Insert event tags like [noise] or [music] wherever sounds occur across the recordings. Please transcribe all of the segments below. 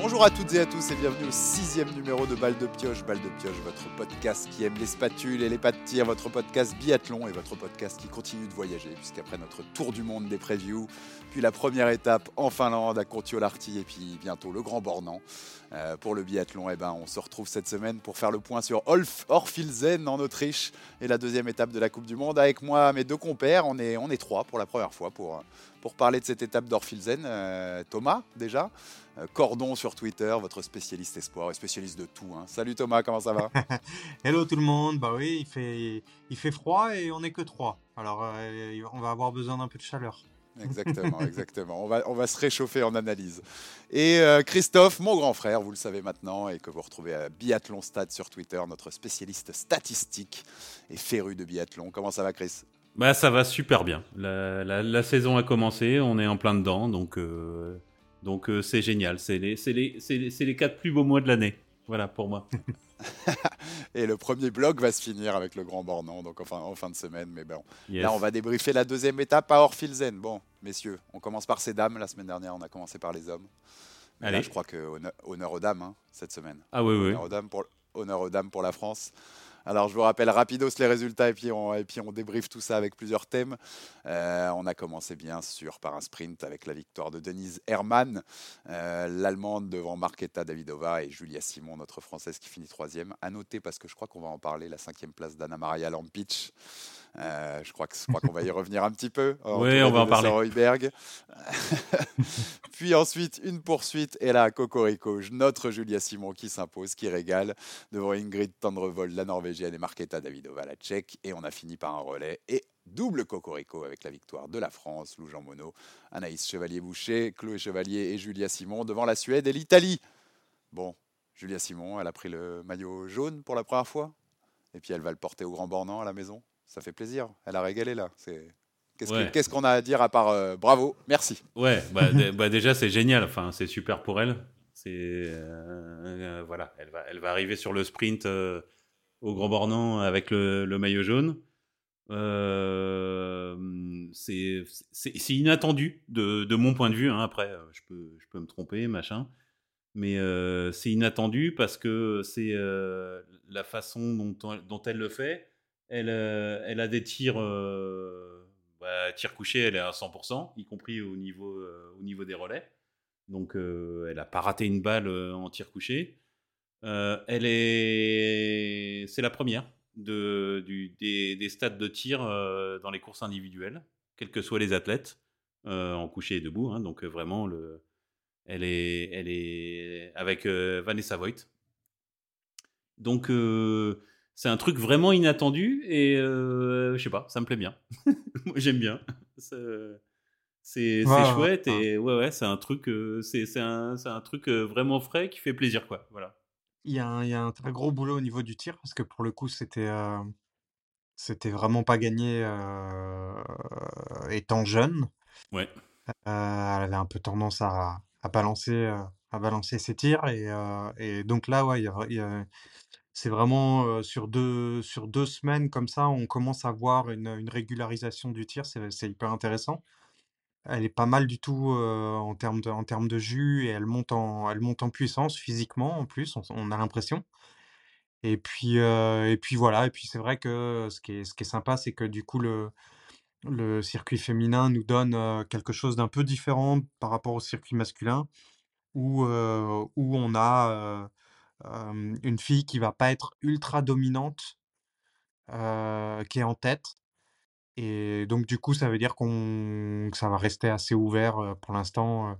Bonjour à toutes et à tous et bienvenue au sixième numéro de Balle de Pioche. Balle de Pioche, votre podcast qui aime les spatules et les pas de tir, votre podcast biathlon et votre podcast qui continue de voyager, puisqu'après notre tour du monde des previews, puis la première étape en Finlande à Kontiolahti et puis bientôt le Grand Bornand euh, pour le biathlon, eh ben, on se retrouve cette semaine pour faire le point sur Olf Orfilsen en Autriche et la deuxième étape de la Coupe du Monde. Avec moi, mes deux compères, on est, on est trois pour la première fois pour, pour parler de cette étape d'Orfilsen. Euh, Thomas, déjà. Euh, Cordon sur Twitter, votre spécialiste espoir et spécialiste de tout. Hein. Salut Thomas, comment ça va? [laughs] Hello tout le monde, bah oui, il fait, il fait froid et on n'est que trois. Alors euh, on va avoir besoin d'un peu de chaleur. [laughs] Exactement, exactement. On va, on va se réchauffer en analyse. Et euh, Christophe, mon grand frère, vous le savez maintenant, et que vous retrouvez à Biathlon Stade sur Twitter, notre spécialiste statistique et féru de biathlon. Comment ça va, Chris? Bah, Ça va super bien. La, la, saison a commencé, on est en plein dedans, donc donc euh, c'est génial. C'est les, les, les, quatre plus beaux mois de l'année. Voilà pour moi. [laughs] et le premier blog va se finir avec le Grand Bornand, donc enfin en fin de semaine. Mais bon, là on va débriefer la deuxième étape à Orfilzen. Bon, messieurs, on commence par ces dames. La semaine dernière, on a commencé par les hommes. Allez. Là, je crois que honneur, aux dames hein, cette semaine. Ah oui, oui. Honneur aux dames pour, honneur aux dames pour la France. Alors, je vous rappelle rapidos les résultats et puis on, et puis on débriefe tout ça avec plusieurs thèmes. Euh, on a commencé bien sûr par un sprint avec la victoire de Denise Hermann, euh, l'Allemande devant Marketa Davidova et Julia Simon, notre Française qui finit troisième. À noter, parce que je crois qu'on va en parler, la cinquième place d'Anna Maria Lampic. Euh, je crois qu'on va y revenir un petit peu. oui, on va en parler. [laughs] Puis ensuite, une poursuite. Et là, Cocorico, notre Julia Simon qui s'impose, qui régale devant Ingrid Tendrevol, la Norvégienne, et Marketa Davidova, la Tchèque. Et on a fini par un relais. Et double Cocorico avec la victoire de la France, Lou Jean Monod, Anaïs Chevalier-Boucher, Chloé Chevalier et Julia Simon devant la Suède et l'Italie. Bon, Julia Simon, elle a pris le maillot jaune pour la première fois. Et puis elle va le porter au Grand Bornand à la maison ça fait plaisir. Elle a régalé là. Qu'est-ce qu'on a à dire à part euh, bravo, merci. Ouais, bah, [laughs] bah, déjà c'est génial. Enfin, c'est super pour elle. C'est euh, voilà, elle va, elle va arriver sur le sprint euh, au Grand Bornand avec le, maillot jaune. c'est inattendu de, de, mon point de vue. Hein. Après, je peux, je peux me tromper, machin. Mais c'est inattendu parce que c'est la façon dont, dont elle le fait elle, euh, elle a des tirs, euh, bah, tir couché, elle est à 100%, y compris au niveau, euh, au niveau des relais. Donc, elle n'a pas raté une balle en tir couché. elle est, c'est la première de, des, des stades de tir dans les courses individuelles, quels que soient les athlètes, en couché et debout. Hein. donc vraiment, le, elle est, elle est avec Vanessa Voigt. Donc c'est un truc vraiment inattendu et euh, je sais pas, ça me plaît bien. [laughs] Moi j'aime bien. C'est chouette et ouais ouais, c'est un truc euh, c'est un, un, truc euh, vraiment frais qui fait plaisir quoi. Voilà. Il y, a un, il y a un très gros boulot au niveau du tir parce que pour le coup c'était c'était vraiment pas gagné étant jeune. Ouais. elle avait un peu tendance à, à balancer à balancer ses tirs et, et donc là ouais il y y a c'est vraiment, sur deux sur deux semaines comme ça, on commence à voir une, régularisation du tir, c'est hyper intéressant. Elle est pas mal du tout, en termes de en termes de jus et elle monte en elle monte en puissance physiquement en plus, on a l'impression et puis, et puis voilà et puis c'est vrai que ce qui est ce qui est sympa, c'est que du coup le le circuit féminin nous donne, quelque chose d'un peu différent par rapport au circuit masculin où, où on a, une fille qui va pas être ultra dominante, qui est en tête et donc du coup, ça veut dire qu'on que ça va rester assez ouvert, pour l'instant,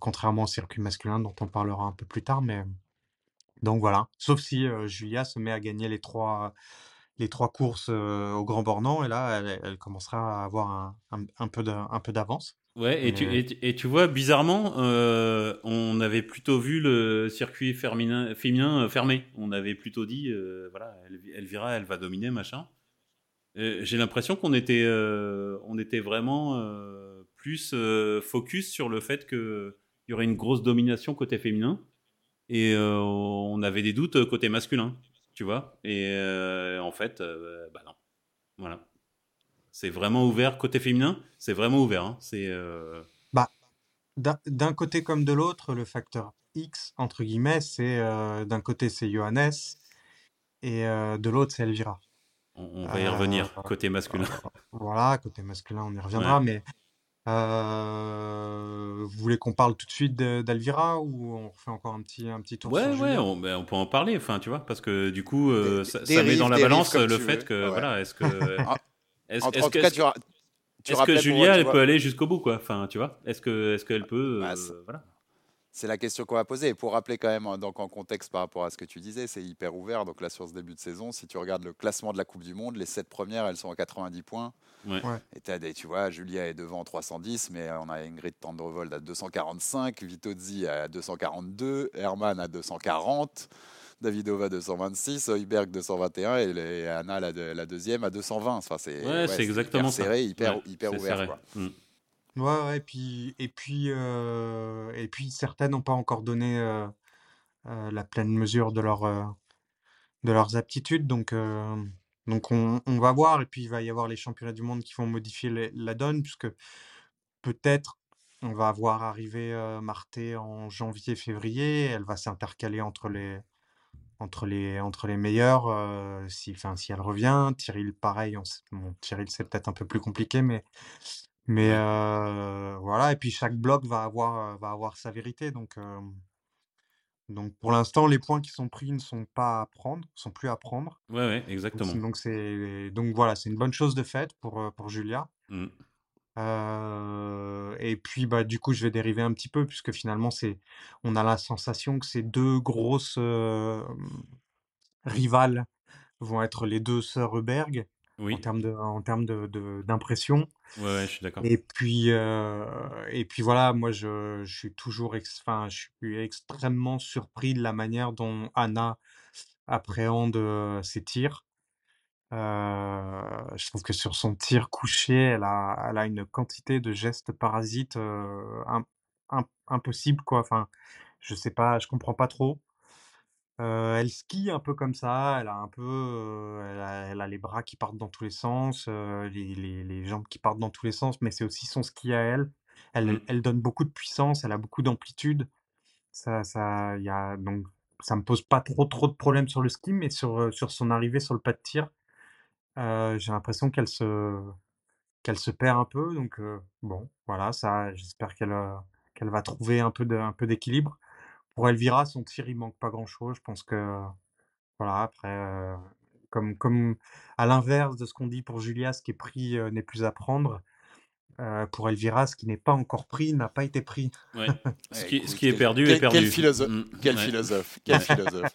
contrairement au circuit masculin dont on parlera un peu plus tard, mais donc voilà. Sauf si, Julia se met à gagner les trois les trois courses, au Grand Bornand et là, elle commencera à avoir un un un peu d'avance. Ouais, et, tu, et, tu vois, bizarrement, euh, on avait plutôt vu le circuit féminin, féminin euh, fermé. On avait plutôt dit, euh, voilà, elle verra, elle va dominer, machin. J'ai l'impression qu'on était, on était vraiment plus focus sur le fait qu'il y aurait une grosse domination côté féminin. Et on avait des doutes côté masculin, tu vois. Et en fait, bah non. Voilà. C'est vraiment ouvert côté féminin? C'est vraiment ouvert. Hein. C'est. Euh, bah, d'un côté comme de l'autre, le facteur X, entre guillemets, c'est euh, d'un côté c'est Johannes et euh, de l'autre c'est Elvira. On, on va y revenir, Euh, côté masculin. Voilà, côté masculin, on y reviendra, mais euh, vous voulez qu'on parle tout de suite d'Elvira ou on refait encore un petit, un petit tour Ouais, sur ouais, on, ben, on peut en parler, enfin, tu vois, parce que du coup, euh, Des- ça, des ça met dans la balance le fait veux. que, Ouais. voilà, est-ce que, est-ce [laughs] En, tout que, cas, tu, est-ce que Julia, tu elle vois, peut aller jusqu'au bout, quoi, enfin, tu vois, est-ce que, est-ce qu'elle peut, Bah, euh, c'est- voilà. C'est la question qu'on va poser. Et pour rappeler quand même, hein, donc en contexte par rapport à ce que tu disais, c'est hyper ouvert. Donc là, sur ce début de saison, si tu regardes le classement de la Coupe du Monde, les sept premières, elles sont à 90 points. Ouais. Ouais. Et des, tu vois, Julia est devant 310, mais on a Ingrid Tandrevold à 245, Vitozzi à 242, Herman à 240, Davidova 226, Heuberg 221 et, les- et Anna la, deux- la deuxième à 220. Enfin, c'est Ouais, exactement hyper ça. serré, hyper, Ouais, hyper c'est ouvert. serré. quoi. Mm. Ouais, ouais, et puis, et puis, euh, et puis certaines n'ont pas encore donné euh, euh, la pleine mesure de leur, euh, de leurs aptitudes, donc, euh, donc on, on va voir, et puis il va y avoir les championnats du monde qui vont modifier les- la donne, puisque peut-être on va voir arriver euh, Marté en janvier-février, elle va s'intercaler entre les, entre les, entre les meilleurs, euh, si, enfin, si elle revient, Tyril pareil, on s- bon, Tyril c'est peut-être un peu plus compliqué, mais mais euh, voilà, et puis chaque bloc va avoir, euh, va avoir sa vérité. Donc, euh, donc pour l'instant, les points qui sont pris ne sont pas à prendre, sont plus à prendre. Ouais, ouais, Donc, exactement. donc, c'est, donc voilà, c'est une bonne chose de fait pour, pour Julia. Mm. Euh, et puis bah, du coup, je vais dériver un petit peu, puisque finalement, c'est, on a la sensation que ces deux grosses euh, rivales vont être les deux sœurs Heuberg en Oui, termes de, en termes de, de- d'impression. ouais, ouais, je suis d'accord. Et puis, euh, et puis voilà, moi je, je suis toujours, ex- enfin, je suis extrêmement surpris de la manière dont Anna appréhende euh, ses tirs. Euh, je trouve que sur son tir couché, elle a, elle a une quantité de gestes parasites euh, im- im- impossible, quoi. Enfin, je sais pas, je comprends pas trop. Euh, elle skie un peu comme ça, elle a un peu, euh, elle a, elle a les bras qui partent dans tous les sens, les, les- les jambes qui partent dans tous les sens, mais c'est aussi son ski à elle. Elle, Mm. elle donne beaucoup de puissance, elle a beaucoup d'amplitude. Ça, ça, y a, donc, ça me pose pas trop, trop de problèmes sur le ski, mais sur, sur son arrivée sur le pas de tir, j'ai l'impression qu'elle se, qu'elle se perd un peu. Donc, bon, voilà, ça, j'espère qu'elle va trouver un peu de, peu d'équilibre. Pour Elvira, son tir, il manque pas grand-chose. Je pense que, voilà, après, comme, comme à l'inverse de ce qu'on dit pour Julia, ce qui est pris n'est plus à prendre. Euh, pour Elvira, ce qui n'est pas encore pris n'a pas été pris. Ouais. [laughs] Ce qui, écoute, ce qui est perdu quel- est perdu. Quel philosophe, Mm. quel Ouais. philosophe, quel [laughs] philosophe.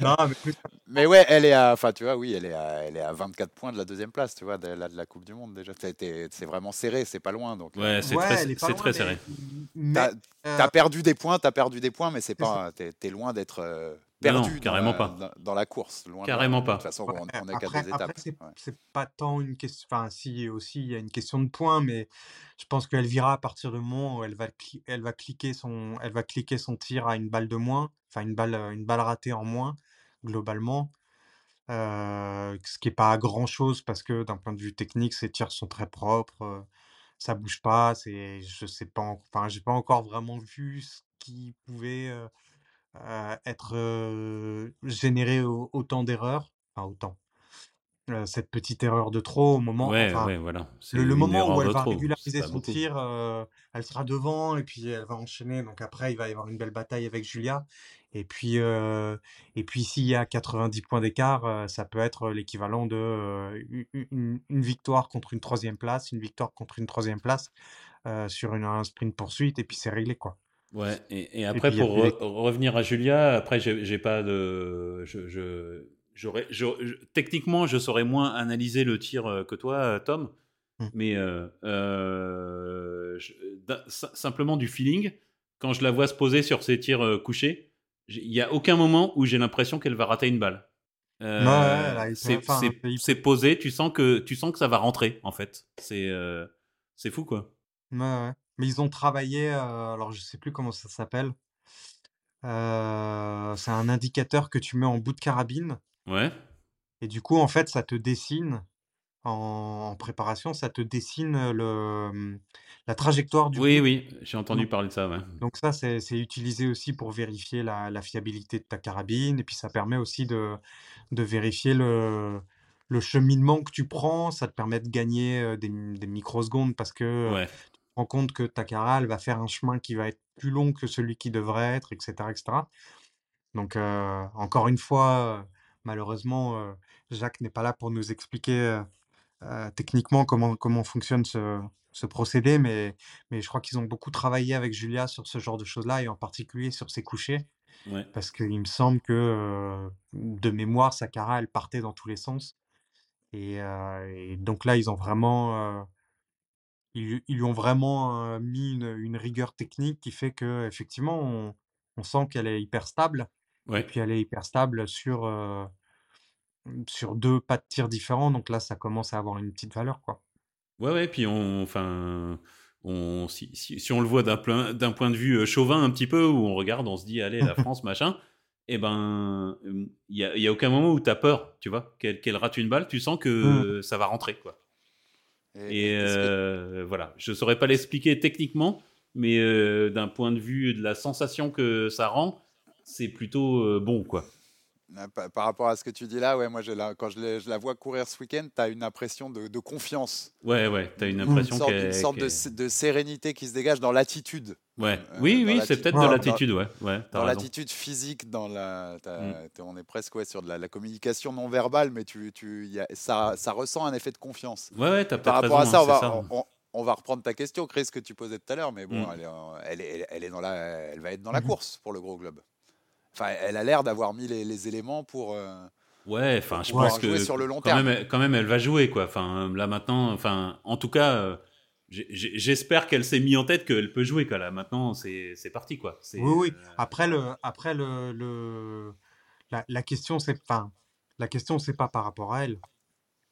Non, mais plus- [laughs] Mais ouais, elle est à, enfin tu vois, oui, elle est à, elle est à 24 points de la deuxième place, tu vois, de la, de la Coupe du Monde déjà. C'est vraiment serré, c'est pas loin. Donc, euh, Ouais, c'est Ouais, très, loin, très mais- serré. t'as euh, t'as perdu des points, t'as perdu des points, mais c'est C'est pas, t'es es loin d'être euh, Non, non, perdu dans carrément la- pas. Dans, dans la course. Loin de- Carrément De pas. toute façon, Ouais, on, qu'à après, après, étapes. c'est ouais. pas tant une question. Enfin, si aussi il y a une question de points, mais je pense qu'Elvira, à partir du moment où elle va, elle va cliquer son, elle va cliquer son tir à une balle de moins, enfin une balle, euh, une balle ratée en moins globalement, euh, ce qui est pas grand chose parce que d'un point de vue technique, ses tirs sont très propres, euh, ça bouge pas. C'est, je sais pas, en- enfin, j'ai pas encore vraiment vu ce qui pouvait euh, être généré au- autant d'erreurs, enfin autant cette petite erreur de trop au moment, Ouais, enfin, ouais, voilà. C'est le, le une moment erreur où elle va trop. régulariser son beaucoup. tir, euh, elle sera devant et puis elle va enchaîner. Donc après, il va y avoir une belle bataille avec Julia. Et puis, euh, et puis s'il y a 90 points d'écart, ça peut être l'équivalent de euh, une, une victoire contre une troisième place, une victoire contre une troisième place sur une, un sprint poursuite et puis c'est réglé quoi. Ouais, et, et après, puis, pour re- revenir à Julia, après, j'ai pas de. Je, je, j'aurais, je- je- techniquement, je saurais moins analyser le tir euh, que toi, euh, Tom, Hmm. mais euh, euh, simplement du feeling, quand je la vois se poser sur ses tirs couchés, il n'y a aucun moment où j'ai l'impression qu'elle va rater une balle. Euh, c'est enfin, posé, tu sens, que, tu sens que ça va rentrer, en fait. C'est euh, c'est fou, quoi. Ouais, ouais. Mais ils ont travaillé, euh, alors je sais plus comment ça s'appelle. Euh, c'est un indicateur que tu mets en bout de carabine Ouais, et du coup en fait ça te dessine en, en préparation, ça te dessine le, mmh, la trajectoire du Oui, coup. oui, j'ai entendu parler de ça, ouais. donc ça, c'est utilisé aussi pour vérifier la, la fiabilité de ta carabine. Et puis ça permet aussi de, de vérifier le, le cheminement que tu prends. Ça te permet de gagner euh, des, des microsecondes parce que euh, Ouais. Rends compte que ta cara, elle va faire un chemin qui va être plus long que celui qui devrait être, etc., etc. Donc, euh, encore une fois, malheureusement, euh, Jacques n'est pas là pour nous expliquer euh, techniquement comment, comment fonctionne ce, ce procédé, mais, mais je crois qu'ils ont beaucoup travaillé avec Julia sur ce genre de choses-là, et en particulier sur ses couchers, Ouais. parce qu'il me semble que, de mémoire, sa cara, elle partait dans tous les sens. Et, et donc là, ils ont vraiment, ils, ils lui ont vraiment mis une, une rigueur technique qui fait que, effectivement, on, on sent qu'elle est hyper stable. Et puis elle est hyper stable sur, euh, sur deux pas de tir différents. Donc là, ça commence à avoir une petite valeur, quoi. Ouais, ouais, puis on, enfin, on, si, si, si on le voit d'un point, d'un point de vue chauvin un petit peu, où on regarde, on se dit, allez, la [laughs] France, machin, et ben, il y a, y a aucun moment où t'as peur, tu vois, qu'elle qu'elle rate une balle, tu sens que ça va rentrer, quoi. Et que- euh, voilà, je saurais pas l'expliquer techniquement, mais euh, d'un point de vue de la sensation que ça rend, c'est plutôt euh, bon, quoi. Par, rapport à ce que tu dis là, ouais, moi, j'ai la- quand je, je la vois courir ce week-end, tu as une impression de, de confiance, Ouais, ouais, t'as une une impression sorte, qu'elle. une sorte de, sérénité qui se dégage dans l'attitude. Ouais, euh, oui, oui, c'est peut-être de l'attitude, ouais, ouais, Dans l'attitude physique, dans la, Mm. on est presque ouais, sur de la, la communication non verbale, mais tu, tu, y a- ça, ça ressent un effet de confiance. Ouais, ouais, t'as Par rapport raison, à ça, on va, ça. On, on- on va reprendre ta question, Chris, que tu posais tout à l'heure, mais bon, Mm. elle, est, en- elle, est, elle est- elle est dans la, elle va être dans la Mhm. course pour le gros globe. Enfin, elle a l'air d'avoir mis les, les éléments pour, euh, Ouais, enfin, je pense que jouer sur le long quand terme. même, elle- quand même, elle va jouer, quoi. Enfin, là maintenant, enfin, en tout cas, euh, j'espère qu'elle s'est mis en tête qu'elle peut jouer, quoi. Là maintenant, c'est c'est parti, quoi. Oui, oui. euh, Après, le, après le, le, la, la question, c'est enfin, la question, c'est pas par rapport à elle.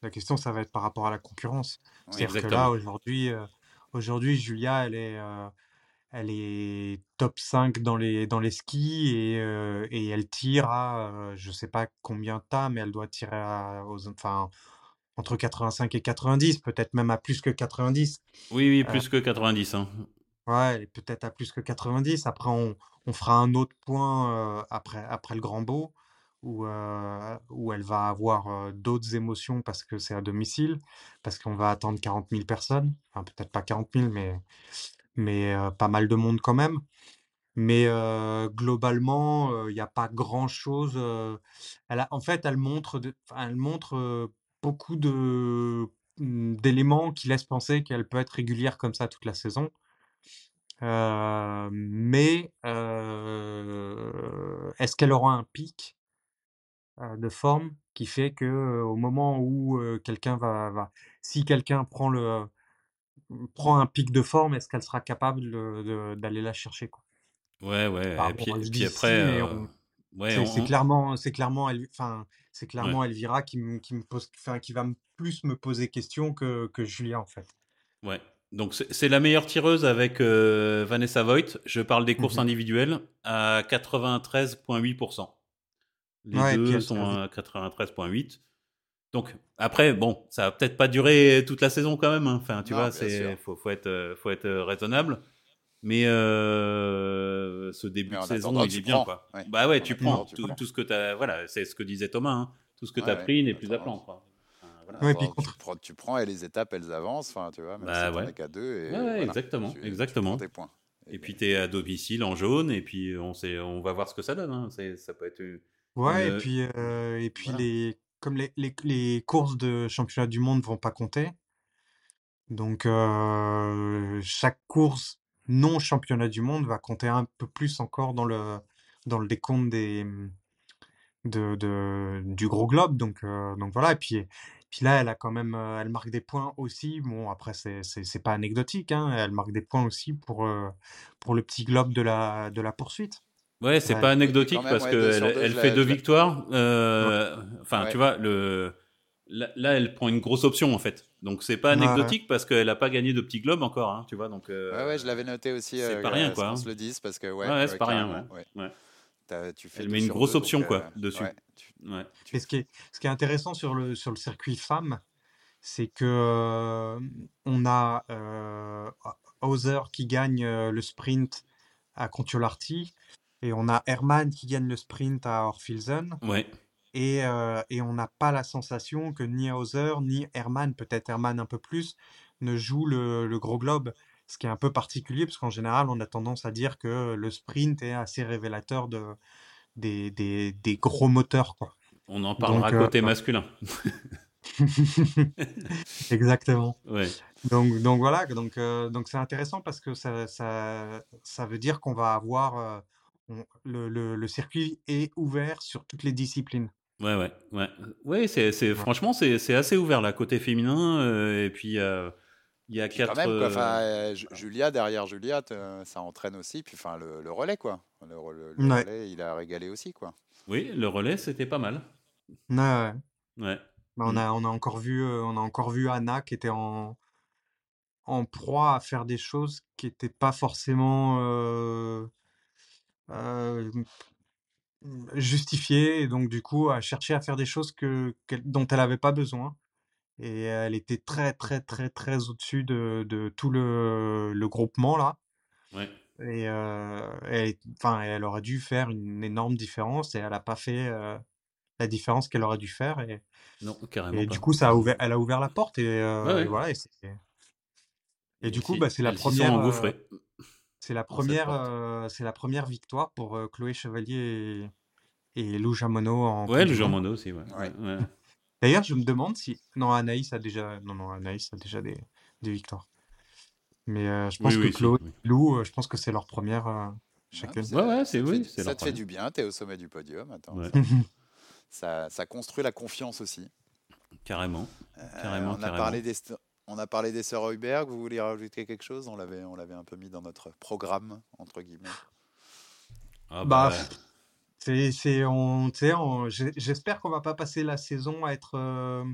La question, ça va être par rapport à la concurrence. Oui, C'est-à-dire que là, aujourd'hui, euh, aujourd'hui, Julia, elle est, euh, elle est top 5 dans les, dans les skis et, euh, et elle tire à, euh, je sais pas combien t'as, mais elle doit tirer à, aux, enfin, entre 85 et 90, peut-être même à plus que 90. Oui, oui, Euh, plus que 90. Hein. Ouais, peut-être à plus que 90. Après, on, on fera un autre point euh, après, après le Grand Beau, où, où elle va avoir d'autres émotions parce que c'est à domicile, parce qu'on va attendre 40 000 personnes. Enfin, peut-être pas 40 000, mais, mais pas mal de monde quand même. Mais globalement, il n'y a pas grand-chose. elle a, en fait, elle montre, elle montre beaucoup de, mm, d'éléments qui laissent penser qu'elle peut être régulière comme ça toute la saison. Mais est-ce qu'elle aura un pic de forme qui fait que au moment où quelqu'un va, va, si quelqu'un prend le prend un pic de forme, est-ce qu'elle sera capable d'aller la chercher quoi? Ouais, ouais. Par Et puis, et après, euh, on- ouais, c'est on- clairement, c'est clairement, elle, enfin, c'est ouais. clairement Elvira qui me, qui me pose, enfin, qui va plus me poser question que, que Julia en fait. Ouais. Donc c'est la meilleure tireuse avec euh, Vanessa Voigt. Je parle des courses Mhm. individuelles à 93,8%. Les Ouais, deux sont à 93,8. Donc après, bon, ça va peut-être pas durer toute la saison quand même. hein. Enfin, tu Non, vois, c'est faut, faut être euh, faut être euh, raisonnable. Mais euh, ce début Mais de saison, il tu est bien prends. quoi. Ouais. Bah ouais, tu prends tu tout, prends. tout ce que tu as. Voilà, c'est ce que disait Thomas. hein. Tout ce que Ouais, tu as ouais. pris n'est plus à plan. Quoi. Voilà. Ouais, puis tu, prends, tu prends et les étapes, elles avancent. Enfin, tu vois, même Bah si qu'à deux. Et voilà, exactement, tu, tu exactement. prends tes points. Et puis tu es à domicile en jaune, et puis on, sait, on va voir ce que ça donne. hein. Ça peut être une. Ouais, et une- puis, euh, et puis voilà. les, comme les, courses de championnat du monde vont pas compter, donc chaque course non championnat du monde va compter un peu plus encore dans le, dans le décompte des, de, de, du gros globe. Donc, voilà, et puis, puis là, elle a quand même, elle marque des points aussi. Bon, après, c'est, pas anecdotique, hein, elle marque des points aussi pour, pour le petit globe de la, de la poursuite. Ouais, c'est Ouais. pas anecdotique même, parce ouais, qu'elle elle fait la- deux victoires. euh, Enfin, Ouais. tu vois, le, là, là, elle prend une grosse option en fait. Donc c'est pas anecdotique parce qu'elle a pas gagné de petit globe encore, hein, tu vois. Donc, euh, Ouais, ouais, je l'avais noté aussi. c'est euh, pas rien, quoi, hein. se le dise parce que ouais, c'est pas rien, tu fais Elle met une grosse deux, option, donc, quoi, euh, dessus. ouais, tu- Ouais. tu- Et ce qui est, ce qui est intéressant sur le, sur le circuit femmes, c'est que euh, on a euh, Hauser qui gagne euh, le sprint à Contiolarty et on a Herman qui gagne le sprint à Orfilsen. Ouais. Et, euh, et on n'a pas la sensation que ni Hauser ni Herman, peut-être Herman un peu plus, ne joue le, le gros globe. Ce qui est un peu particulier parce qu'en général, on a tendance à dire que le sprint est assez révélateur de, des, des, des gros moteurs. Quoi. On en parlera Donc, euh, côté masculin. [laughs] Exactement. Ouais. Donc, donc voilà, donc euh, donc c'est intéressant parce que ça, ça, ça veut dire qu'on va avoir on- le, le, le circuit est ouvert sur toutes les disciplines. Ouais, ouais, ouais. Ouais, c'est, c'est, franchement, c'est, c'est assez ouvert là, côté féminin. euh, et puis, euh, il y a Puis quatre. quand même, quoi, euh, euh, Ju- Julia, derrière Julia, ça entraîne aussi. Puis enfin, le, le relais, quoi. Le, le- le Ouais. relais, il a régalé aussi, quoi. Oui, le relais, c'était pas mal. Ouais, ouais. Ouais. Bah, on Mm. a, on a encore vu, euh, on a encore vu Anna qui était en, en proie à faire des choses qui n'étaient pas forcément euh, euh, justifiées, et donc du coup à chercher à faire des choses que, dont elle n'avait pas besoin. Et elle était très très très très au-dessus de, de tout le, le groupement là. Ouais. Et euh, elle, enfin, elle aurait dû faire une énorme différence et elle n'a pas fait euh, la différence qu'elle aurait dû faire. Et, Non, carrément et pas. du coup, ça a ouvert, elle a ouvert la porte et, euh, ouais. voilà. Et, c'est- et du coup, bah, c'est la elles s'y sont première, euh. C'est la première, euh, c'est la première victoire pour euh, Chloé Chevalier et, et Lou Jamono en Ouais, Monde. Monod aussi, ouais. Ouais. ouais. [laughs] D'ailleurs, je me demande si non Anaïs a déjà, non non Anaïs a déjà des, des victoires. Mais euh, je pense Oui, que oui, oui. Lou, euh, je pense que c'est leur première euh, Ouais, chacune. Ouais, ouais, ça c'est- te oui, Ça leur te fait problème. du bien, t'es au sommet du podium. Attends, Ouais. ça, ça, ça construit la confiance aussi. Carrément. Euh, Carrément, on, a carrément. parlé des, on a parlé des sœurs Heuberg. Vous voulez rajouter quelque chose? On l'avait, on l'avait un peu mis dans notre programme, entre guillemets. Ah, Bah, bah, C'est, c'est, on, on- j'espère qu'on va pas passer la saison à être, euh,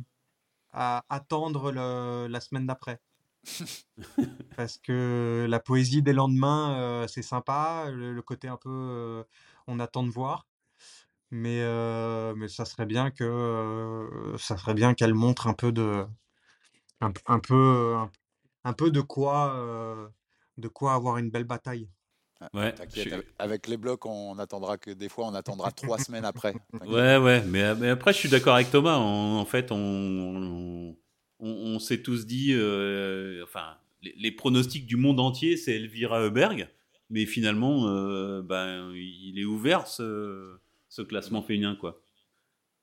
à attendre le, la semaine d'après. [laughs] Parce que la poésie des lendemains, euh, c'est sympa, le, le côté un peu, euh, on attend de voir. Mais, euh, mais ça serait bien que, euh, ça serait bien qu'elle montre un peu de, un, peu, un, un peu de quoi, euh, de quoi avoir une belle bataille. Ah, Ouais, T'inquiète, je suis- avec- les blocs, on attendra que des fois, on attendra trois [laughs] semaines après. Ouais, ouais, mais, mais après, je suis d'accord avec Thomas. En, en fait, on, on, on- on s'est tous dit, euh, enfin, les, les pronostics du monde entier, c'est Elvira Heuberg, mais finalement, euh, ben, il est ouvert ce, ce classement féminin, quoi.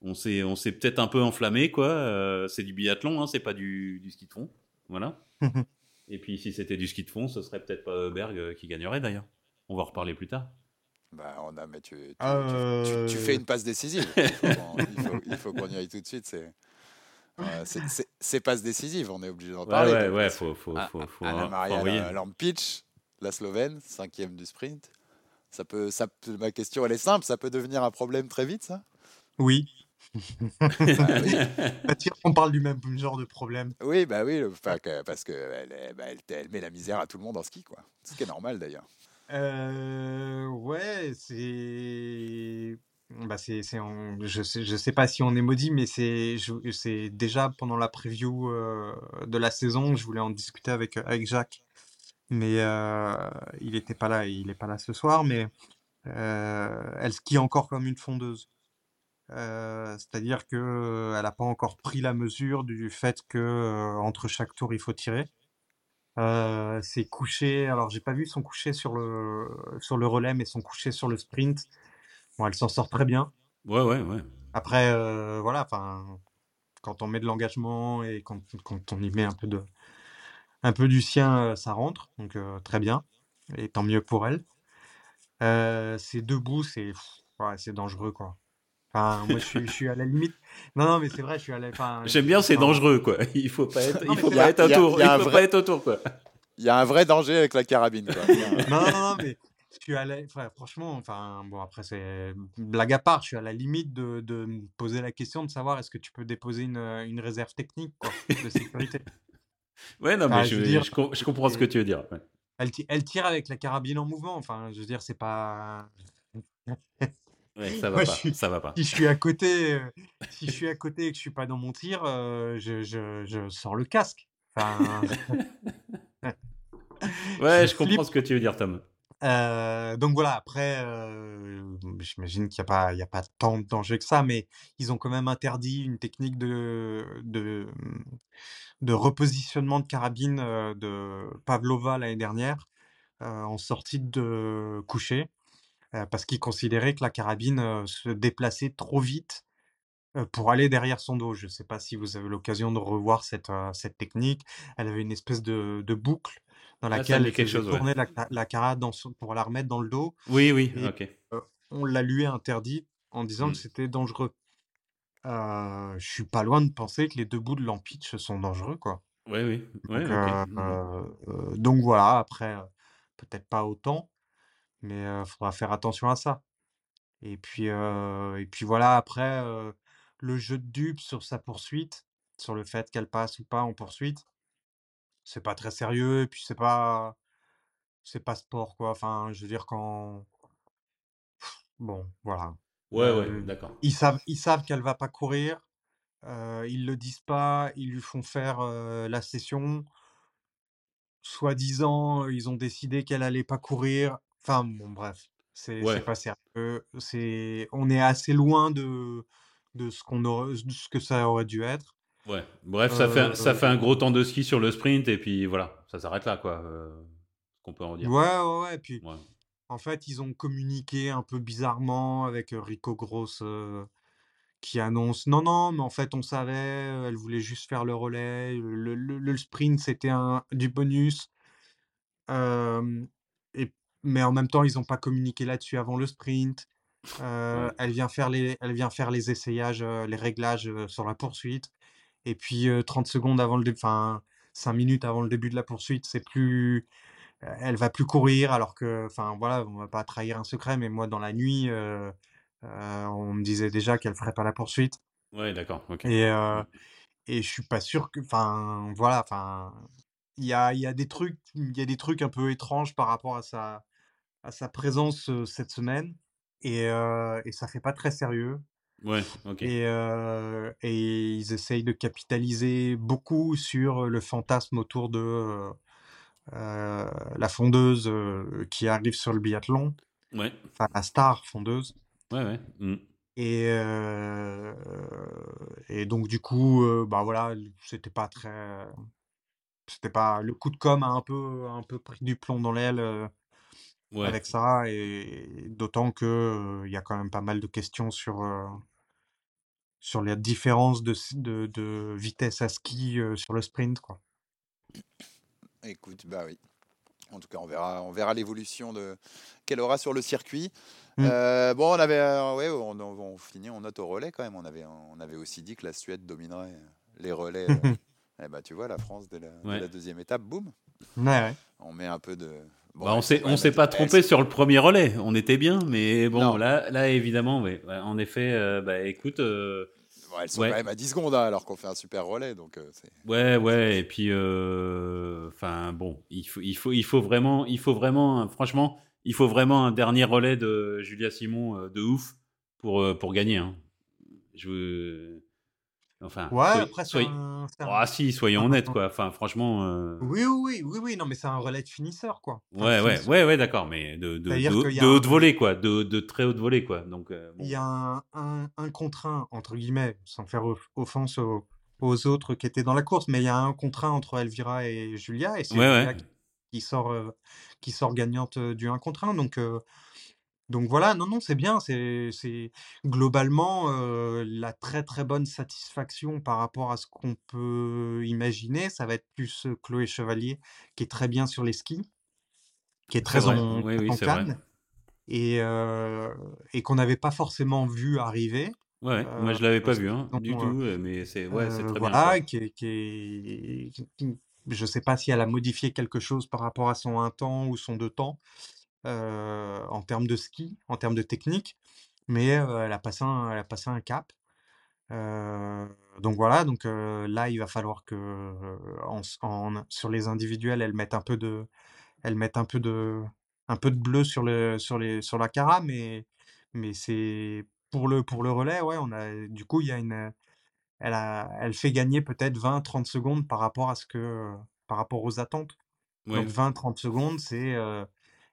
On s'est, on s'est peut-être un peu enflammé, quoi. Euh, c'est du biathlon, hein, c'est pas du, du ski de fond, voilà. [laughs] Et puis, si c'était du ski de fond, ce serait peut-être pas Heuberg euh, qui gagnerait d'ailleurs. On va en reparler plus tard. Bah, on a, mais tu, tu, Euh, tu- tu fais une passe décisive. Il faut, [laughs] qu'on- il faut- il faut qu'on y aille tout de suite. C'est, euh, c'est, passe décisive, on est obligé d'en Ouais, parler. ouais, ouais, faut, faut, A- faut, faut, Anna faut Maria. Lampic, la Slovène, cinquième du sprint. Ça peut, ça, peut- ma question, elle est simple. Ça peut devenir un problème très vite, ça? Oui. [laughs] On parle du même genre de problème. Oui, bah oui, parce que elle, est- bah, elle, met la misère à tout le monde en ski, quoi. Ce qui est normal d'ailleurs. Euh, ouais, c'est. Bah c'est, je sais, je sais pas si on est maudit, mais c'est, c'est déjà pendant la preview euh, de la saison, je voulais en discuter avec, avec Jacques, mais euh, il était pas là, il est pas là ce soir, mais euh, elle skie encore comme une fondeuse. Euh, c'est-à-dire que euh, elle a pas encore pris la mesure du fait que euh, entre chaque tour il faut tirer. Euh, ses couchers, alors j'ai pas vu son coucher sur le sur le relais, mais son coucher sur le sprint. Bon, elle s'en sort très bien. Ouais, ouais, ouais. Après, voilà, enfin, quand on met de l'engagement et quand, quand on y met un peu de un peu du sien, ça rentre. Donc très bien. Et tant mieux pour elle. C'est debout, c'est ouais, c'est dangereux quoi. Enfin, moi je suis, je suis à la limite. Non, non, mais c'est vrai, je suis à la. Enfin, J'aime bien, c'est dangereux, quoi. [laughs] Il faut pas être, Non, il faut pas être autour, il y il a un faut vrai- pas être autour, quoi. Il y a un vrai danger avec la carabine, quoi. Non, non, non, mais je suis à la... enfin, franchement, enfin, bon, après, c'est blague à part, je suis à la limite de, de me poser la question de savoir est-ce que tu peux déposer une, une réserve technique, quoi, de sécurité. [laughs] Ouais, non, mais Enfin, je, je veux dire, je com- je comprends ce que tu veux dire. ouais. Elle, elle tire avec la carabine en mouvement, enfin, je veux dire, c'est pas. Ouais, [laughs] ça va Moi, je pas, suis ça va pas. si je suis à côté, [laughs] si je suis à côté et que je suis pas dans mon tir, heu, je je je sors le casque. Enfin, [laughs] Ouais, je je comprends ce que tu veux dire, Tom. Heu, donc voilà, après, heu, j'imagine qu'il y a pas il y a pas tant de danger que ça, mais ils ont quand même interdit une technique de de, de repositionnement de carabine, de Pavlova l'année dernière, en sortie de coucher, parce qu'ils considéraient que la carabine, heu, se déplaçait trop vite, heu, pour aller derrière son dos. Je sais pas si vous avez l'occasion de revoir cette, technique. Elle avait une espèce de de boucle dans Ah, laquelle dit elle quelque ouais. tourner la ca la cara dans son pour la remettre dans le dos Oui, oui, et OK. heu, on la lui a interdite en disant que Mmh. c'était dangereux. Heu, je suis pas loin de penser que les 2 bouts de l'ampitch sont dangereux, quoi. Oui. Ouais, Donc OK. heu Mmh donc voilà, après, peut-être pas autant, mais heu, faudra faire attention à ça et puis, et puis voilà, après, le jeu de dupes sur sa poursuite, sur le fait qu'elle passe ou pas en poursuite, c'est pas très sérieux et puis c'est pas c'est pas sport, quoi. Enfin, je veux dire quand bon, voilà. Ouais, ouais, d'accord. ils savent ils savent qu'elle va pas courir, ils le disent pas, ils lui font faire, la session. Soi-disant, ils ont décidé qu'elle allait pas courir. Enfin bon, bref, c'est Ouais, pas sérieux. C'est on est assez loin de de ce qu'on aurait de ce que ça aurait dû être. ouais. Bref, ça fait un ça Heu, fait un gros temps de ski sur le sprint et puis voilà, ça s'arrête là, quoi, ce qu'on peut en ouais, dire. ouais, ouais, puis Ouais. en fait, ils ont communiqué un peu bizarrement avec, heu, Rico Gross, qui annonce: «Non, non, mais en fait, on savait, elle voulait juste faire le relais, le le le sprint, c'était un du bonus». Et mais en même temps, ils ont pas communiqué là-dessus avant le sprint. Ouais. elle vient faire les elle vient faire les essayages, heu, les réglages, heu, sur la poursuite et puis, heu, 30 secondes avant le dé enfin 5 minutes avant le début de la poursuite, c'est plus elle va plus courir alors que enfin voilà, on va pas trahir un secret, mais moi dans la nuit, on me disait déjà qu'elle ferait pas la poursuite Ouais, d'accord, OK. et et je suis pas sûr que enfin voilà, enfin il y a y a des trucs il y a des trucs un peu étranges par rapport à sa à sa présence, cette semaine et et ça fait pas très sérieux Ouais, OK. et et ils essayent de capitaliser beaucoup sur, le fantasme autour de, la fondeuse, qui arrive sur le biathlon, Ouais. enfin la star fondeuse Ouais, ouais. Mmh. et et donc du coup, bah, voilà, c'était pas très c'était pas le coup de com' a un peu un peu pris du plomb dans l'aile, Ouais. Avec ça et d'autant que, il y a quand même pas mal de questions sur, sur la différence de de de vitesse à ski, sur le sprint, quoi. Écoute, bah oui. En tout cas, on verra, on verra l'évolution de qu'elle aura sur le circuit. Mmh. Euh, bon, on avait, euh, ouais, on, on, on finit, on note au relais quand même. On avait, on avait aussi dit que la Suède dominerait les relais. euh. [laughs] Eh bah, tu vois, la France dès la, dès Ouais. la deuxième étape, boum, ouais. on met un peu de. Bon, Bah, on s'est on s'est pas trompé sur le premier relais, on était bien, mais bon, Non. là là évidemment, ouais, en effet, heu, bah, écoute, heu, bon, elles sont ouais. quand même à 10 secondes hein, alors qu'on fait un super relais. Donc, euh, Ouais, ouais, et puis, euh, enfin bon, il faut, il faut, il faut vraiment, il faut vraiment, franchement, il faut vraiment un dernier relais de Julia Simon euh, de ouf pour euh, pour gagner. Hein. Je, enfin, Ouais, après un un ah si, soyons honnêtes quoi. Enfin, franchement, euh, oui, oui, oui, oui, non, mais c'est un relais de finisseur, quoi. Enfin ouais, ouais, finisseur. ouais, ouais, d'accord, mais de de, de, de un haute volée quoi, de, de très haute volée quoi. Donc euh, il y a un un un contre un entre guillemets, sans faire off offense aux aux autres qui étaient dans la course, mais il y a un contre un entre Elvira et Julia et c'est ouais, Julia qui qui sort, heu, qui sort gagnante, du un contre un donc heu Donc voilà, non, non, c'est bien, c'est c'est globalement, la très, très bonne satisfaction par rapport à ce qu'on peut imaginer, ça va être plus, Chloé Chevalier qui est très bien sur les skis, qui est c'est très vrai, en oui, oui, en c'est vrai. canne et et qu'on n'avait pas forcément vu arriver, Ouais, moi je l'avais pas vu hein, du tout, euh, mais c'est, ouais, c'est heu, très bien voilà, quoi. qui est qui est qui qui je sais pas si elle a modifié quelque chose par rapport à son 1 temps ou son 2 temps, en termes de ski, en termes de technique. Mais heu, elle a passé un elle a passé un cap. Heu, donc voilà, donc là, il va falloir que, en en sur les individuels, elle mette un peu de elle mette un peu de un peu de bleu sur le sur les sur la cara, mais mais c'est pour le, pour le relais, ouais, on a, du coup, il y a une, elle, a, elle fait gagner peut-être 20-30 secondes par rapport à ce que, par rapport aux attentes. Donc Ouais, 20-30 secondes, c'est, euh,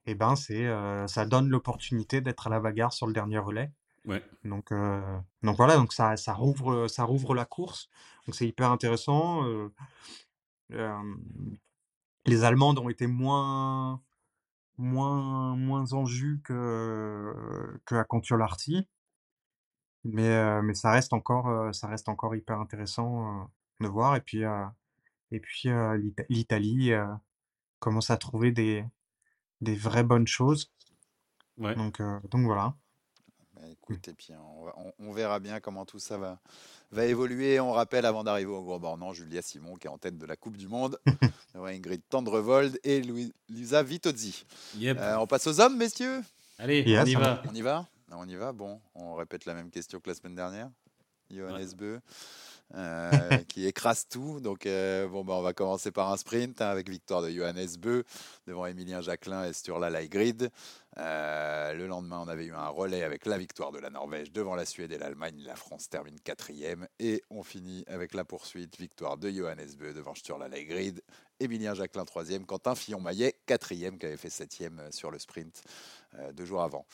eh ben, c'est, euh, ça donne l'opportunité d'être à la bagarre sur le dernier relais. ouais, Donc, euh, donc voilà, donc ça, ça rouvre, ça rouvre la course. Donc c'est hyper intéressant. euh, euh, les Allemandes ont été moins, moins, moins en jus que, que à Kontiolahti, mais, mais ça reste encore, ça reste encore hyper intéressant de voir. Et puis, et puis l'Ita- l'Italie commence à trouver des, des vraies bonnes choses. ouais. Donc, euh, donc voilà. Bah, écoute, et puis on, va- on- on verra bien comment tout ça va, va évoluer. On rappelle avant d'arriver au Gros Bornand, Julia Simon qui est en tête de la Coupe du Monde, [laughs] Ingrid Tendrevold et Louis- Lisa Vitozzi. Yep. Euh, on passe aux hommes, messieurs? Allez, Yes, on y va. On y va? Non, On y va? Bon, on répète la même question que la semaine dernière. Johannes Beu, euh, [laughs] qui écrase tout. Donc, euh, bon, bah, on va commencer par un sprint hein, avec victoire de Johannes Beu devant Emilien Jacquelin et Sturla Laigrid. Euh, le lendemain, on avait eu un relais avec la victoire de la Norvège devant la Suède et l'Allemagne. La France termine quatrième. Et on finit avec la poursuite. Victoire de Johannes Beu devant Sturla Laigrid. Emilien Jacquelin troisième. Quentin Fillon-Maillet quatrième, qui avait fait septième sur le sprint deux jours avant.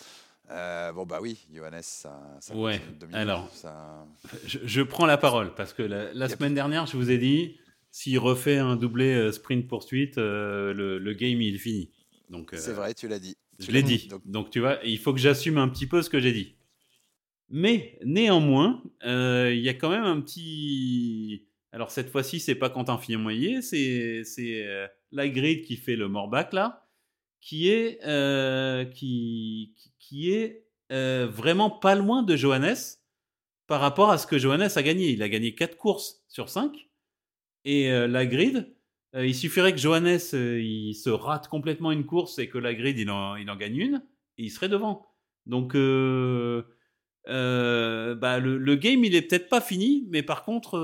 Euh, bon, bah oui, Johannes, ça, ça Ouais, alors. Ça- Je, je prends la parole parce que la, semaine dernière, je vous ai dit, s'il refait un doublé euh, sprint poursuite, euh, le, le game il est fini. Donc, euh, C'est vrai, tu l'as dit. Je l'ai dit. Donc, Donc, tu vois, il faut que j'assume un petit peu ce que j'ai dit. Mais néanmoins, il y a quand même un petit. Alors cette fois-ci, c'est pas Quentin Fillon-Moyer, c'est c'est Lagrid qui fait le Morbac là, qui est euh, qui qui- est euh, vraiment pas loin de Johannes par rapport à ce que Johannes a gagné. Il a gagné 4 courses sur 5 et euh, Lagrid, euh, il suffirait que Johannes il se rate complètement une course et que Lagrid il en, il en gagne une et il serait devant. Donc bah, le, le game il est peut-être pas fini, mais par contre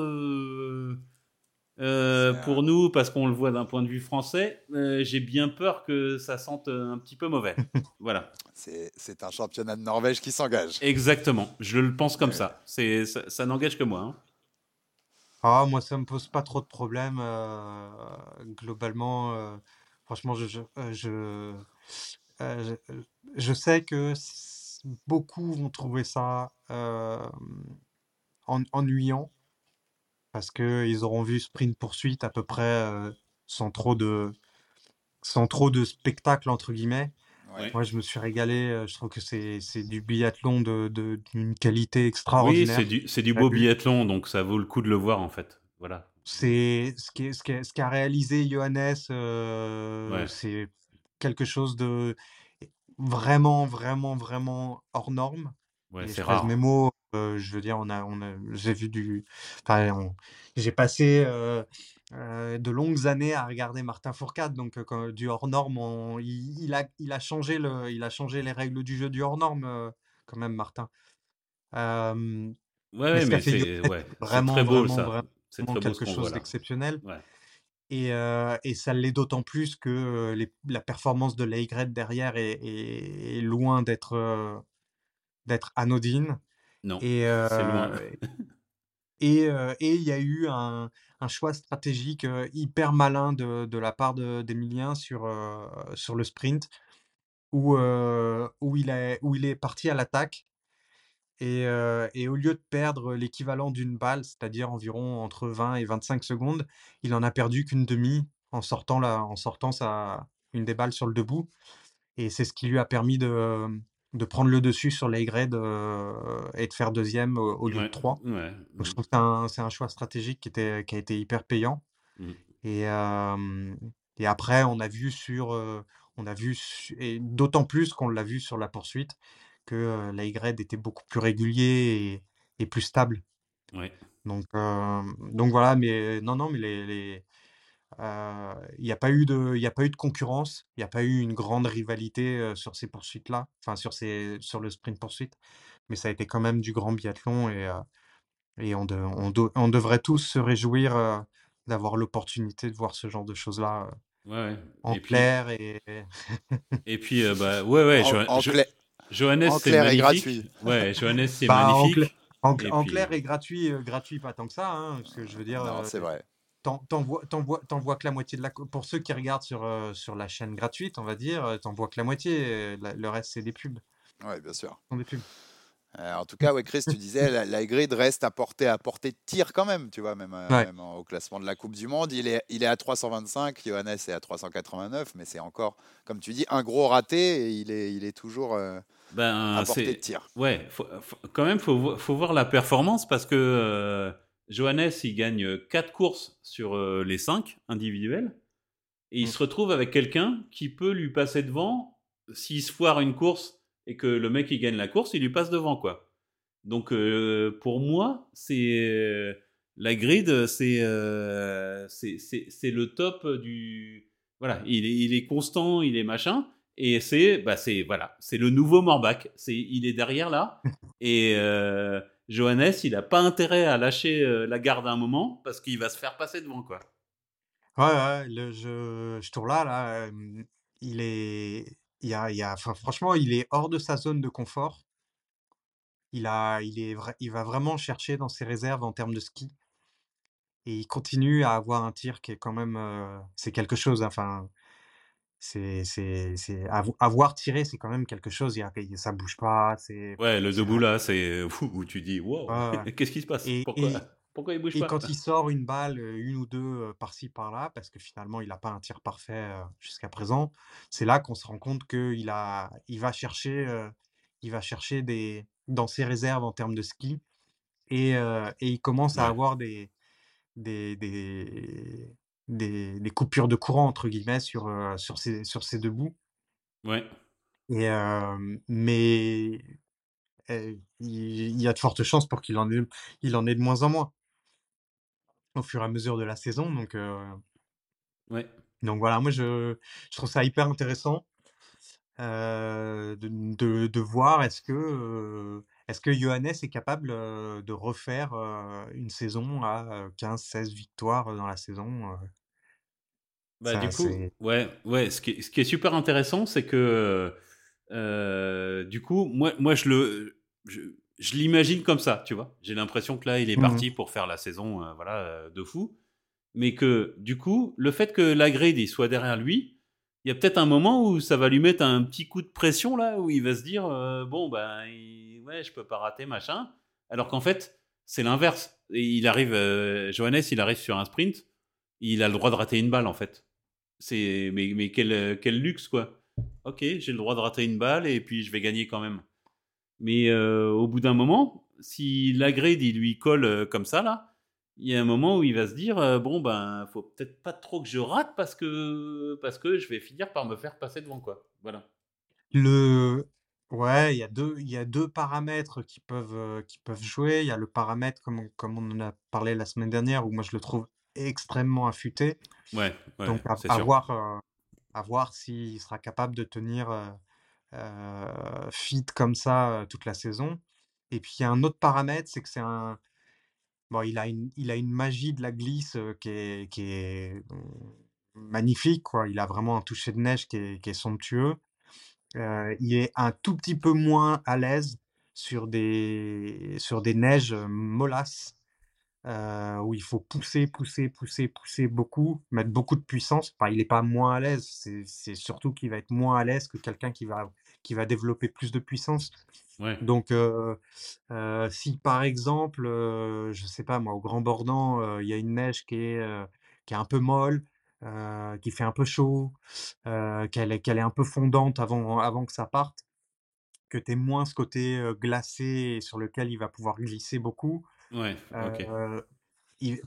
euh, pour nous, parce qu'on le voit d'un point de vue français, euh, j'ai bien peur que ça sente euh, un petit peu mauvais. [laughs] voilà, c'est un championnat de Norvège qui s'engage. exactement. Je le pense comme Ouais. ça. C'est ça, ça n'engage que moi. hein. Ah, moi, ça me pose pas trop de problèmes. euh, globalement, euh, franchement, je, je, euh, je, euh, je, je sais que beaucoup vont trouver ça euh, en- ennuyant parce qu'ils auront vu sprint poursuite à peu près euh, sans trop de, sans trop de spectacle, entre guillemets. Ouais. Moi, je me suis régalé. Je trouve que c'est, c'est du biathlon de, de- d'une qualité Oui, extraordinaire. c'est du, c'est du T'as beau vu biathlon, donc ça vaut le coup de le voir en fait. Voilà. C'est ce qui est- ce qui ce qu'a réalisé Johannes, euh, Ouais. c'est quelque chose de vraiment, vraiment, vraiment hors norme. Ouais, c'est rare. mes mots. euh, je veux dire, on a, on a, j'ai vu du, enfin, on- j'ai passé euh, euh, de longues années à regarder Martin Fourcade, donc euh, quand- du hors norme, on- il, il a, il a changé le, il a changé les règles du jeu du hors norme quand même, Martin. Euh, Ouais, mais c'est ouais, vraiment, très beau vraiment, ça. vraiment très beau quelque chose d'exceptionnel. Ouais. Et, euh, et ça l'est d'autant plus que les- la performance de l'Aigret derrière est, est- est loin d'être d'être anodine. Non, Et euh, et euh, et il y a eu un, un choix stratégique euh, hyper malin de, de la part de- d'Emilien sur, sur le sprint où, où, il est, où il est parti à l'attaque. Et, euh, et au lieu de perdre l'équivalent d'une balle, c'est-à-dire environ entre 20 et 25 secondes, il en a perdu qu'une demi en sortant, la, en sortant sa, une des balles sur le debout. Et c'est ce qui lui a permis de, de prendre le dessus sur les grades euh, et de faire deuxième au, au lieu de trois. ouais. Donc je trouve que c'est un, c'est un choix stratégique qui, était, qui a été hyper payant. mm. Et, euh, et après, on a vu sur, euh, on a vu, su- et d'autant plus qu'on l'a vu sur la poursuite, que la Y était beaucoup plus régulier et, et plus stable. Ouais. Donc, euh, donc voilà, mais non, non, mais les, les, il n'y a pas eu de, y a pas eu de concurrence, il n'y a pas eu une grande rivalité euh, sur ces poursuites-là, enfin sur ces, sur le sprint poursuite, mais ça a été quand même du grand biathlon et, euh, et on, de- on, devrait tous se réjouir euh, d'avoir l'opportunité de voir ce genre de choses-là euh, Ouais, ouais. en Et puis, clair et [laughs] et puis euh, bah, ouais, ouais, En, je, en je, clair, Johannes, En et magnifique. gratuit. Ouais, Johannes, [laughs] c'est Bah, en magnifique. En, Et en puis- clair et gratuit, euh, gratuit pas tant que ça, hein, parce que je veux dire, Non, euh, c'est vrai. T'en vois, t'en vois- t'en vois que la moitié de la. Pour ceux qui regardent sur, euh, sur la chaîne gratuite, on va dire, euh, t'en vois que la moitié. euh, la- le reste, c'est des pubs. Ouais, bien sûr. Ce sont des pubs. Euh, en tout cas, ouais, Chris, tu disais, la, la grid reste à portée, à portée de tir quand même, tu vois, même, Ouais. même au classement de la Coupe du Monde. Il est, il est à 325, Johannes est à 389, mais c'est encore, comme tu dis, un gros raté et il est, il est toujours euh, Ben, à portée de tir. Ouais, faut- faut- quand même, faut, vo- faut voir la performance parce que euh, Johannes, il gagne 4 courses sur euh, les 5 individuelles et il Mm. se retrouve avec quelqu'un qui peut lui passer devant s'il se foire une course et que le mec il gagne la course, il lui passe devant quoi. Donc euh, pour moi, c'est euh, la grid, c'est euh, le top du voilà, il est, il est constant, il est machin. Et c'est, bah c'est, voilà, c'est le nouveau Morbach. C'est, il est derrière là. Et euh, Johannes, il a pas intérêt à lâcher euh, la garde à un moment parce qu'il va se faire passer devant, quoi. Ouais, ouais, le jeu, je tourne là, il est, il y a, il y a, franchement, il est hors de sa zone de confort. Il a, il est, il va vraiment chercher dans ses réserves en termes de ski. Et il continue à avoir un tir qui est quand même, euh, c'est quelque chose. Enfin, c'est, c'est, c'est, avo- avoir tiré, c'est quand même quelque chose. Il y a, il- ça bouge pas. C'est, Ouais, le debout là, c'est [laughs] où tu dis, wow, Ouais, [laughs] qu'est-ce qui se passe? Et- Pourquoi, et- [laughs] pourquoi il bouge Et pas? quand il sort une balle, euh, une ou deux euh, par-ci par-là, parce que finalement il n'a pas un tir parfait euh, jusqu'à présent, c'est là qu'on se rend compte qu'il a, il va chercher, euh, il va chercher des, dans ses réserves en termes de ski, et, euh, et il commence à avoir des, des, des, des, des coupures de courant entre guillemets sur, euh, sur ses, sur ses deux bouts. Ouais, Et, euh, mais euh, il, y a de fortes chances pour qu'il en ait, il en ait de moins en moins au fur et à mesure de la saison. Donc, euh, ouais. donc voilà, moi je, je trouve ça hyper intéressant euh, de, de, de voir est-ce que, est-ce que Johannes est capable de refaire une saison à 15-16 victoires dans la saison. Bah, Ça, du coup, ouais, ouais. Ce qui est, ce qui est super intéressant, c'est que euh, du coup, moi, moi, je le, je, je l'imagine comme ça, tu vois? J'ai l'impression que là, il est Mhm. parti pour faire la saison, euh, voilà, de fou. Mais que du coup, le fait que la grid il soit derrière lui, il y a peut-être un moment où ça va lui mettre un petit coup de pression là, où il va se dire, euh, bon ben, il- ouais, je peux pas rater machin. Alors qu'en fait, c'est l'inverse. Il arrive, euh, Johannes, il arrive sur un sprint, il a le droit de rater une balle en fait. C'est mais, mais quel, euh, quel luxe quoi. Ok, j'ai le droit de rater une balle et puis je vais gagner quand même. Mais euh, au bout d'un moment, si la grid il lui colle euh, comme ça là, il y a un moment où il va se dire bon ben faut peut-être pas trop que je rate parce que parce que je vais finir par me faire passer devant quoi. Voilà. Le... Ouais, il y a deux, il y a deux paramètres qui peuvent, euh, qui peuvent jouer. Il y a le paramètre, comme on, comme on en a parlé la semaine dernière, où moi je le trouve extrêmement affûté. Ouais, ouais Donc à, c'est à sûr. voir, euh, à voir s'il sera capable de tenir euh, euh, fit comme ça euh, toute la saison. Et puis il y a un autre paramètre, c'est que c'est un... Bon, il a une, il a une magie de la glisse euh, qui est, qui est euh, magnifique, quoi. Il a vraiment un toucher de neige qui est, qui est somptueux. Euh, il est un tout petit peu moins à l'aise sur des, sur des neiges molasses où il faut pousser, pousser, pousser, pousser beaucoup, mettre beaucoup de puissance. Enfin, il n'est pas moins à l'aise, c'est c'est surtout qu'il va être moins à l'aise que quelqu'un qui va, qui va développer plus de puissance. Ouais. Donc, si par exemple, euh, je sais pas moi, au Grand Bornand, euh, il y a une neige qui est, qui est un peu molle, euh, qui fait un peu chaud, euh, qu'elle est, un peu fondante avant, avant que ça parte, que tu aies moins ce côté euh, glacé sur lequel il va pouvoir glisser beaucoup, Ouais, ok. euh,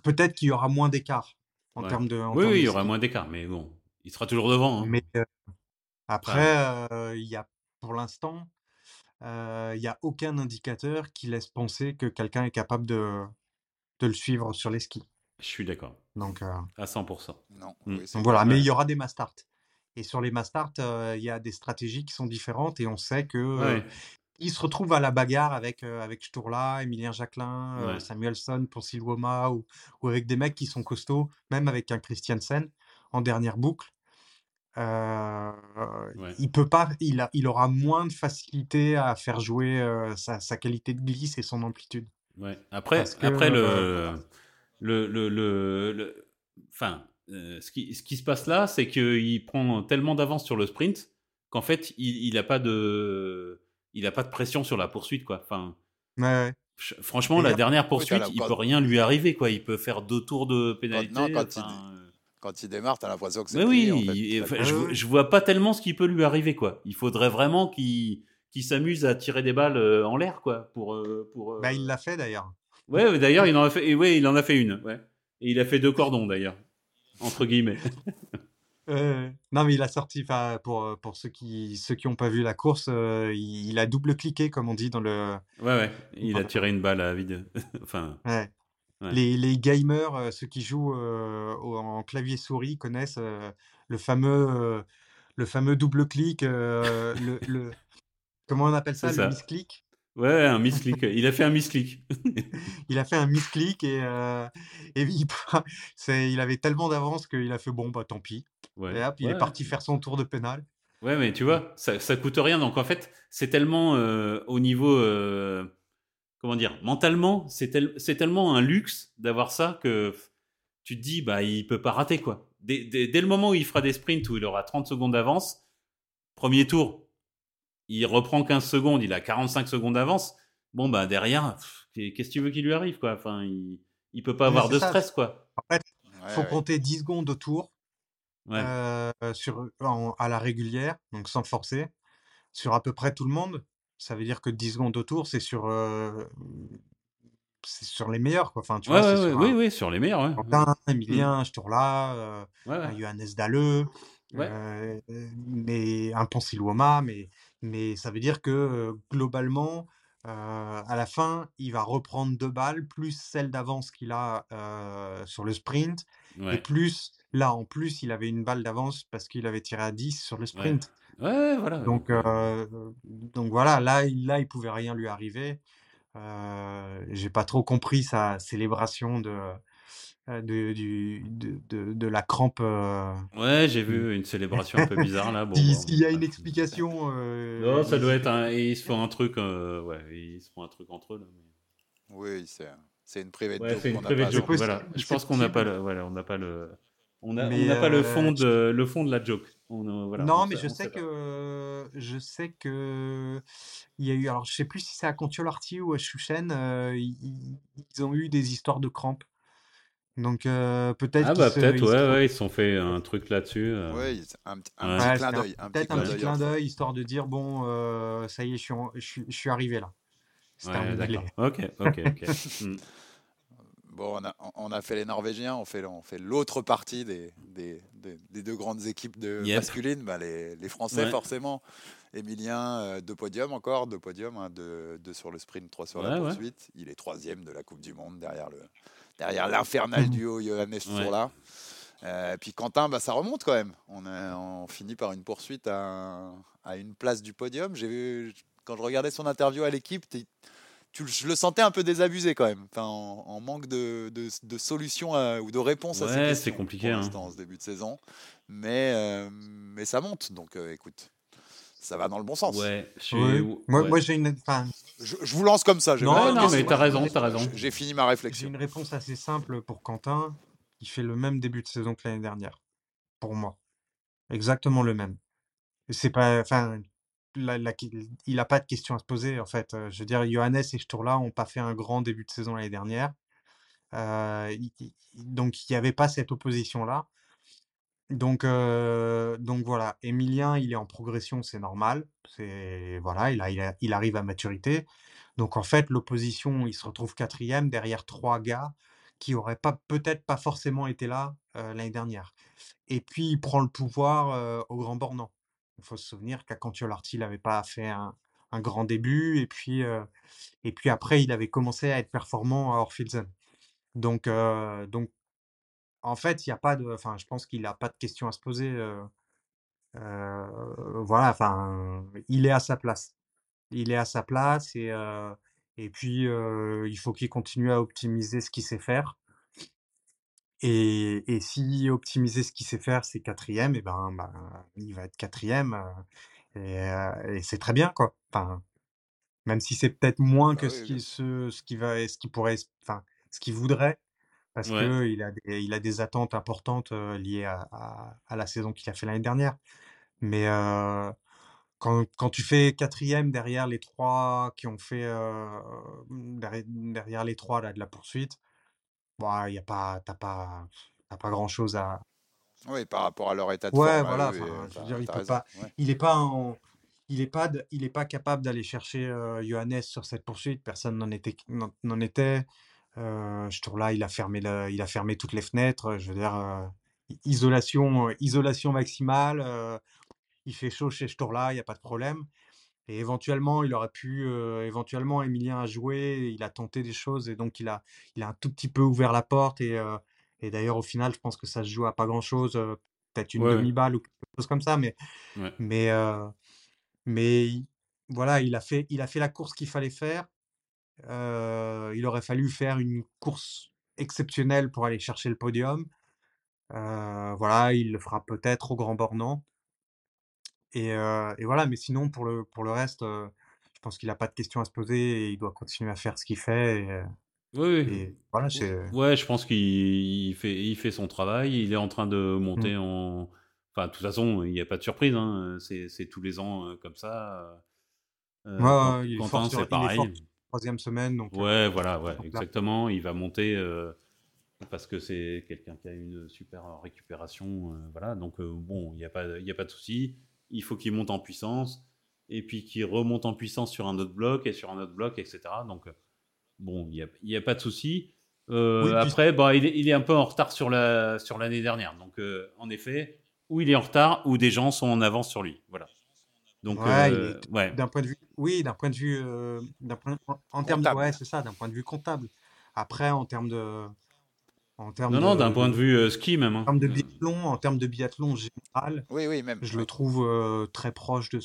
peut-être qu'il y aura moins d'écart en Ouais. termes de. en Oui, termes oui, de il y aura moins d'écart, mais bon, il sera toujours devant. hein. Mais euh, après, euh, il y a, pour l'instant, euh, il n'y a aucun indicateur qui laisse penser que quelqu'un est capable de, de le suivre sur les skis. Je suis d'accord, Donc, euh, à 100%. Non, Mm. oui, c'est donc voilà, mais il y aura des mastart. Et sur les mastart, euh, il y a des stratégies qui sont différentes et on sait que euh, Ouais, il se retrouve à la bagarre avec, euh, avec Sturla, Emilien Jacquelin, euh, Ouais. Samuelson pour Silwoma ou, ou avec des mecs qui sont costauds, même avec un Christiansen en dernière boucle. euh, Ouais. il peut pas, il a, il aura moins de facilité à faire jouer euh, sa, sa qualité de glisse et son amplitude. Ouais. Après, Parce que, après le, euh, le, le, le, le- enfin, euh, ce, qui, ce qui se passe là, c'est qu'il prend tellement d'avance sur le sprint qu'en fait, il n'a pas de, il a pas de pression sur la poursuite, quoi. Enfin, Ouais, ouais. ch- franchement, la dernière poursuite, la- il quand- peut rien lui arriver, quoi. Il peut faire deux tours de pénalité. non, quand il- enfin, euh, Quand il démarre, t'as l'impression que c'est Mais oui, en fait. il- enfin, je, je vois pas tellement ce qui peut lui arriver, quoi. Il faudrait vraiment qu'il qu'il s'amuse à tirer des balles euh, en l'air, quoi, pour pour. Bah, il l'a fait d'ailleurs. Ouais, d'ailleurs, il en a fait. Ouais, il en a fait une. Ouais. Et il a fait deux cordons, d'ailleurs, entre guillemets. [laughs] Euh, non, mais il a sorti, pour, euh, pour ceux qui ceux qui n'ont pas vu la course, euh, il, il a double-cliqué, comme on dit dans le. Ouais, ouais. Il a tiré une balle à vide. [laughs] enfin, Ouais. Ouais. Les, les gamers, euh, ceux qui jouent au- en clavier souris, connaissent le fameux, le fameux double-clic, le, le- [laughs] comment on appelle ça, le misclick. Ouais, un misclick. Il a fait un misclick. [laughs] Il a fait un misclick et, euh, et il, avait tellement d'avance qu'il a fait bon, bah tant pis. Ouais. Et hop, il Ouais. est parti faire son tour de pénal. Ouais, mais tu vois, ça, ça coûte rien. Donc en fait, c'est tellement euh, au niveau, euh, comment dire, mentalement, c'est tel- c'est tellement un luxe d'avoir ça que tu te dis, bah, il peut pas rater quoi. Dès, dès- dès le moment où il fera des sprints où il aura 30 secondes d'avance, premier tour, il reprend 15 secondes, il a 45 secondes d'avance. Bon, bah derrière, qu'est-ce que tu veux qu'il lui arrive quoi? Enfin, il, il peut pas Mais avoir de ça. stress quoi. En fait, Ouais, faut ouais. compter 10 secondes au tour Ouais. euh, sur, en- à la régulière, donc sans forcer, sur à peu près tout le monde. Ça veut dire que 10 secondes au tour, c'est sur, euh, c'est sur les meilleurs, quoi. Enfin, tu Ouais, vois, sur oui, un oui, sur les meilleurs. Ouais, Quentin, Emilien, ce tour-là, euh, ouais, ouais. un Johannes Dalleux, Ouais. euh, mais un Ponsiluoma, mais, mais ça veut dire que globalement, euh, à la fin, il va reprendre deux balles, plus celle d'avance qu'il a euh, sur le sprint, et plus, là, en plus, il avait une balle d'avance parce qu'il avait tiré à 10 sur le sprint. Ouais, voilà. Donc, euh, donc voilà, là, il, là, il pouvait rien lui arriver. J'ai pas trop compris sa célébration de, de, du, de, de, de la crampe. euh. Ouais, j'ai vu une célébration un peu [laughs] bizarre là. Bon, Si- bon, S'il y a une explication. euh, Non, ça doit être un. Ils se font un truc. euh, Ouais, ils se font un truc entre eux là. mais- Oui, c'est c'est une private Ouais, joke c'est une private pas joke. Voilà. Je pense qu'on n'a pas le. Voilà, on n'a pas le. On n'a pas le euh, fond de le fond de la joke. On, euh, voilà, non, on mais sait- je on sais sait que je sais que il y a eu. Alors, je sais plus si c'est à Contiolarty ou à Chouchen. euh, ils, ils- ils ont eu des histoires de crampes. Donc euh, peut-être Ah bah peut-être, ouais, se- ouais, ils se sont fait un truc là-dessus. euh. Oui, un, petit- un Ouais. petit Ouais, clin d'œil. Peut-être un petit clin fait. d'œil histoire de dire bon, euh, ça y est, je suis, en- je suis, je suis arrivé là. C'est Ouais, d'accord. Ok, ok, ok. [laughs] Hmm. Bon, on a, on a fait les Norvégiens, on fait, on fait l'autre partie des, des, des- des deux grandes équipes de Yep. masculines, bah, les, les Français Ouais. forcément. Emilien, euh, deux podiums encore, deux podiums, hein, deux, deux sur le sprint, trois sur la Ouais, ouais. poursuite. Il est troisième de la Coupe du Monde derrière le derrière l'infernal duo Johannes jour-là. Euh, et puis Quentin, bah, ça remonte quand même. On, a- on finit par une poursuite à, à une place du podium. J'ai vu quand je regardais son interview à l'équipe, tu, le- je le sentais un peu désabusé quand même, enfin, en, en manque de, de, de solutions à- ou de réponses à ces c'est compliqué, pour hein. en ce début de saison. Mais, euh, mais ça monte, donc euh, écoute, ça va dans le bon sens. Ouais, Ouais. Moi, ouais. moi j'ai une, enfin, Je, je vous lance comme ça. j'ai Non, non, mais t'as raison, t'as raison. J'ai fini ma j'ai réflexion. une réponse assez simple pour Quentin. Il fait le même début de saison que l'année dernière, pour moi. Exactement le même. Et C'est pas, enfin, la- la- il n'a pas de question à se poser en fait. Euh, Je veux dire, Johannes et ce tour-là n'ont pas fait un grand début de saison l'année dernière. Euh, il- il- donc il n'y avait pas cette opposition-là. Donc, euh, donc voilà, Emilien, il est en progression, c'est normal. C'est voilà, il, a- il, arrive à maturité. Donc en fait, l'opposition, il se retrouve quatrième derrière trois gars qui auraient pas peut-être pas forcément été là euh, l'année dernière. Et puis il prend le pouvoir euh, au Grand Bornand. Il faut se souvenir il n'avait pas fait un, grand début, et puis et puis après, il avait commencé à être performant à Orphilsen. Donc donc en fait, il y a pas de, enfin, je pense qu'il n'a pas de question à se poser. euh, euh, voilà, enfin, il est à sa place. Il est à sa place et, euh, et puis il faut qu'il continue à optimiser ce qu'il sait faire. Et, et si optimiser ce qu'il sait faire, c'est quatrième, et ben, ben, il va être quatrième. et et c'est très bien, quoi. Enfin, même si c'est peut-être moins Bah que oui, ce qui, ce, ce qui va, ce qui pourrait, enfin, ce qu'il voudrait, parce Ouais. que il a des, il a des attentes importantes euh, liées à, à, à la saison qu'il a fait l'année dernière. Mais euh, quand, quand tu fais quatrième derrière les trois qui ont fait euh, derrière, derrière les trois là, de la poursuite, il y a pas, t'as pas, t'as pas grand chose à. Oui, par rapport à leur état de Ouais, forme voilà. eux, et, Enfin, je veux t'as dire, il peut pas, ouais. il est pas en, il est pas, de- il est pas capable d'aller chercher euh, Johannes sur cette poursuite. Personne n'en était, n'en était. Euh, ce tour-là, il a fermé le- il a fermé toutes les fenêtres. Je veux dire, euh, isolation, euh, isolation maximale. euh, il fait chaud chez ce tour-là, il n'y a pas de problème. Et éventuellement, il aurait pu, euh, éventuellement, Emilien a joué, il a tenté des choses et donc il a, il a un tout petit peu ouvert la porte. Et, euh, et d'ailleurs, au final, je pense que ça se joue à pas grand-chose, euh, peut-être une Ouais, demi-balle ou quelque chose comme ça. Mais, Ouais. mais, euh, mais il- voilà, il a fait, il a fait la course qu'il fallait faire. Euh, il aurait fallu faire une course exceptionnelle pour aller chercher le podium. Euh, voilà, il le fera peut-être au Grand Bornand. Et, euh, et voilà, mais sinon, pour le, pour le reste, je pense qu'il n'a pas de questions à se poser et il doit continuer à faire ce qu'il fait. Et, Oui, oui. et voilà. Ouais, je pense qu'il il fait, il fait son travail. Il est en train de monter Mm. en. Enfin, de toute façon, il n'y a pas de surprise. Hein. C'est tous les ans euh, comme ça. Euh, Ouais, Quant- ouais, il est fort Quentin, sur- c'est il est fort pareil. Troisième semaine. Donc, euh, Ouais, voilà, ouais, exactement. Il va monter euh, parce que c'est quelqu'un qui a une super récupération. euh, voilà, donc bon, il n'y a pas, y a pas de souci. Il faut qu'il monte en puissance et puis qu'il remonte en puissance sur un autre bloc et sur un autre bloc, etc. Donc bon, il n'y a, a pas de souci. Euh, Oui, après, bah, il, est, il est un peu en retard sur la sur l'année dernière. Donc euh, en effet, ou il est en retard ou des gens sont en avance sur lui. Voilà. Donc Ouais, euh, est- ouais. d'un point de vue, oui, d'un point de vue, euh, d'un point, en, en termes de, ouais, c'est ça, d'un point de vue comptable. Après, en termes de, en termes Non, de, non, d'un point de vue euh, ski même. hein. en termes de biathlon, en termes de biathlon général, Oui, oui, même. je le trouve euh, très proche de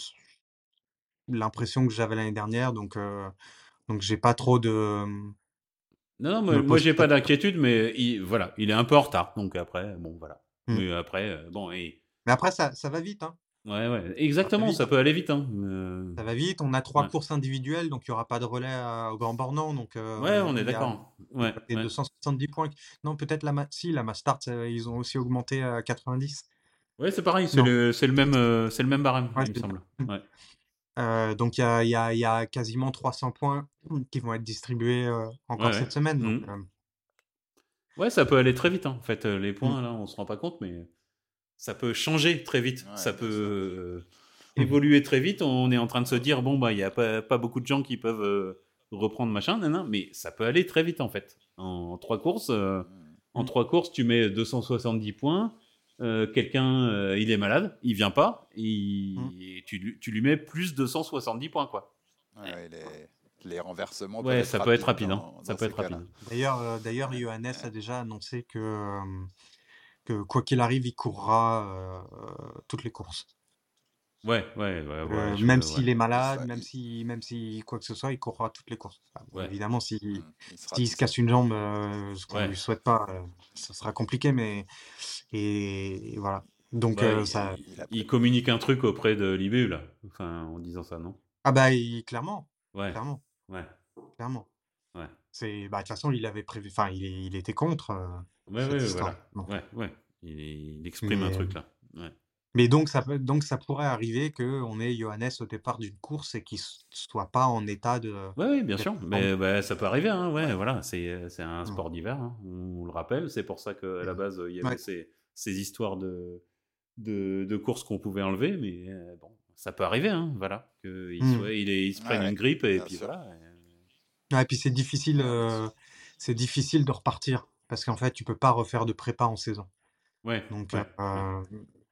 l'impression que j'avais l'année dernière. Donc, euh, donc j'ai pas trop de. Non, non, Je moi, moi j'ai pas d'inquiétude, mais il, voilà, il est un peu en retard. Donc après, bon, voilà. Hmm. Mais après, bon, et, Mais après, ça, ça va vite, hein. Ouais, ouais, exactement, ça peut aller vite. Hein. euh, Ça va vite. On a trois Ouais. courses individuelles, donc il y aura pas de relais à- au Grand Bornand. Donc, euh, ouais, on est d'accord. Ouais, Et ouais. 270 points. Non, peut-être la, ma- si, la Mastart, euh, ils ont aussi augmenté à 90. Ouais, c'est pareil, c'est le, le même, euh, le même barème, il me semble. [laughs] Donc, il y a, y a- y a quasiment 300 points qui vont être distribués encore cette semaine. Donc, euh, Ouais, ça peut aller très vite. hein. En fait, les points, là, on se rend pas compte, mais ça peut changer très vite. Ouais, ça peut euh, évoluer très vite. On est en train de se dire, bon, bah, il n'y a pas, pas beaucoup de gens qui peuvent euh, reprendre machin, nan, nan, mais ça peut aller très vite, en fait. En, trois courses, euh, Mm. en trois courses, tu mets 270 points. euh, Quelqu'un, euh, il est malade, il vient pas, il- Mm. et tu, lui- tu lui mets plus 270 points, quoi. Ouais, les, les renversements Ouais, peuvent ça être peut être rapide. hein. dans- Ça peut être rapide. D'ailleurs, euh, Johannes a déjà annoncé que, euh, que quoi qu'il arrive, il courra euh, toutes les courses. Ouais, ouais, ouais. Euh, même ouais. s'il est malade, Ça, même il- si, même si quoi que ce soit, il courra toutes les courses. Enfin, bon, Ouais. Évidemment, si, Mm. Il sera- s'il se casse une jambe, euh, ce qu'on Ouais. lui souhaite pas, euh, ça sera compliqué, mais et, et voilà. Donc Bah, euh, il- ça, il a- Il communique un truc auprès de l'IBU, là. Enfin, en disant ça, non? Ah bah il- clairement, Ouais, clairement, ouais, clairement. Ouais. C'est, bah de toute façon, il avait prévu, enfin, il, il était contre. euh, Ouais, cette ouais, histoire. voilà. Donc, Ouais, ouais. Il, exprime un truc, là. Ouais. Mais donc ça, peut- donc ça pourrait arriver qu'on ait Johannes au départ d'une course et qu'il soit pas en état de. Ouais, oui, bien de sûr. Mais bah, ça peut arriver, hein. Ouais, Ouais. voilà. C'est c'est un Mm. sport d'hiver, hein. on, le rappelle. C'est pour ça qu'à la base, il y avait Ouais. ces, ces histoires de, de, de courses qu'on pouvait enlever. Mais euh, bon, ça peut arriver, hein. Voilà. Qu'il Mm. soit- il, est- il se prenne Ouais, une grippe et puis sûr. voilà. Ouais, et puis c'est difficile, euh, c'est difficile de repartir parce qu'en fait tu peux pas refaire de prépa en saison. Ouais. Donc, ouais, euh,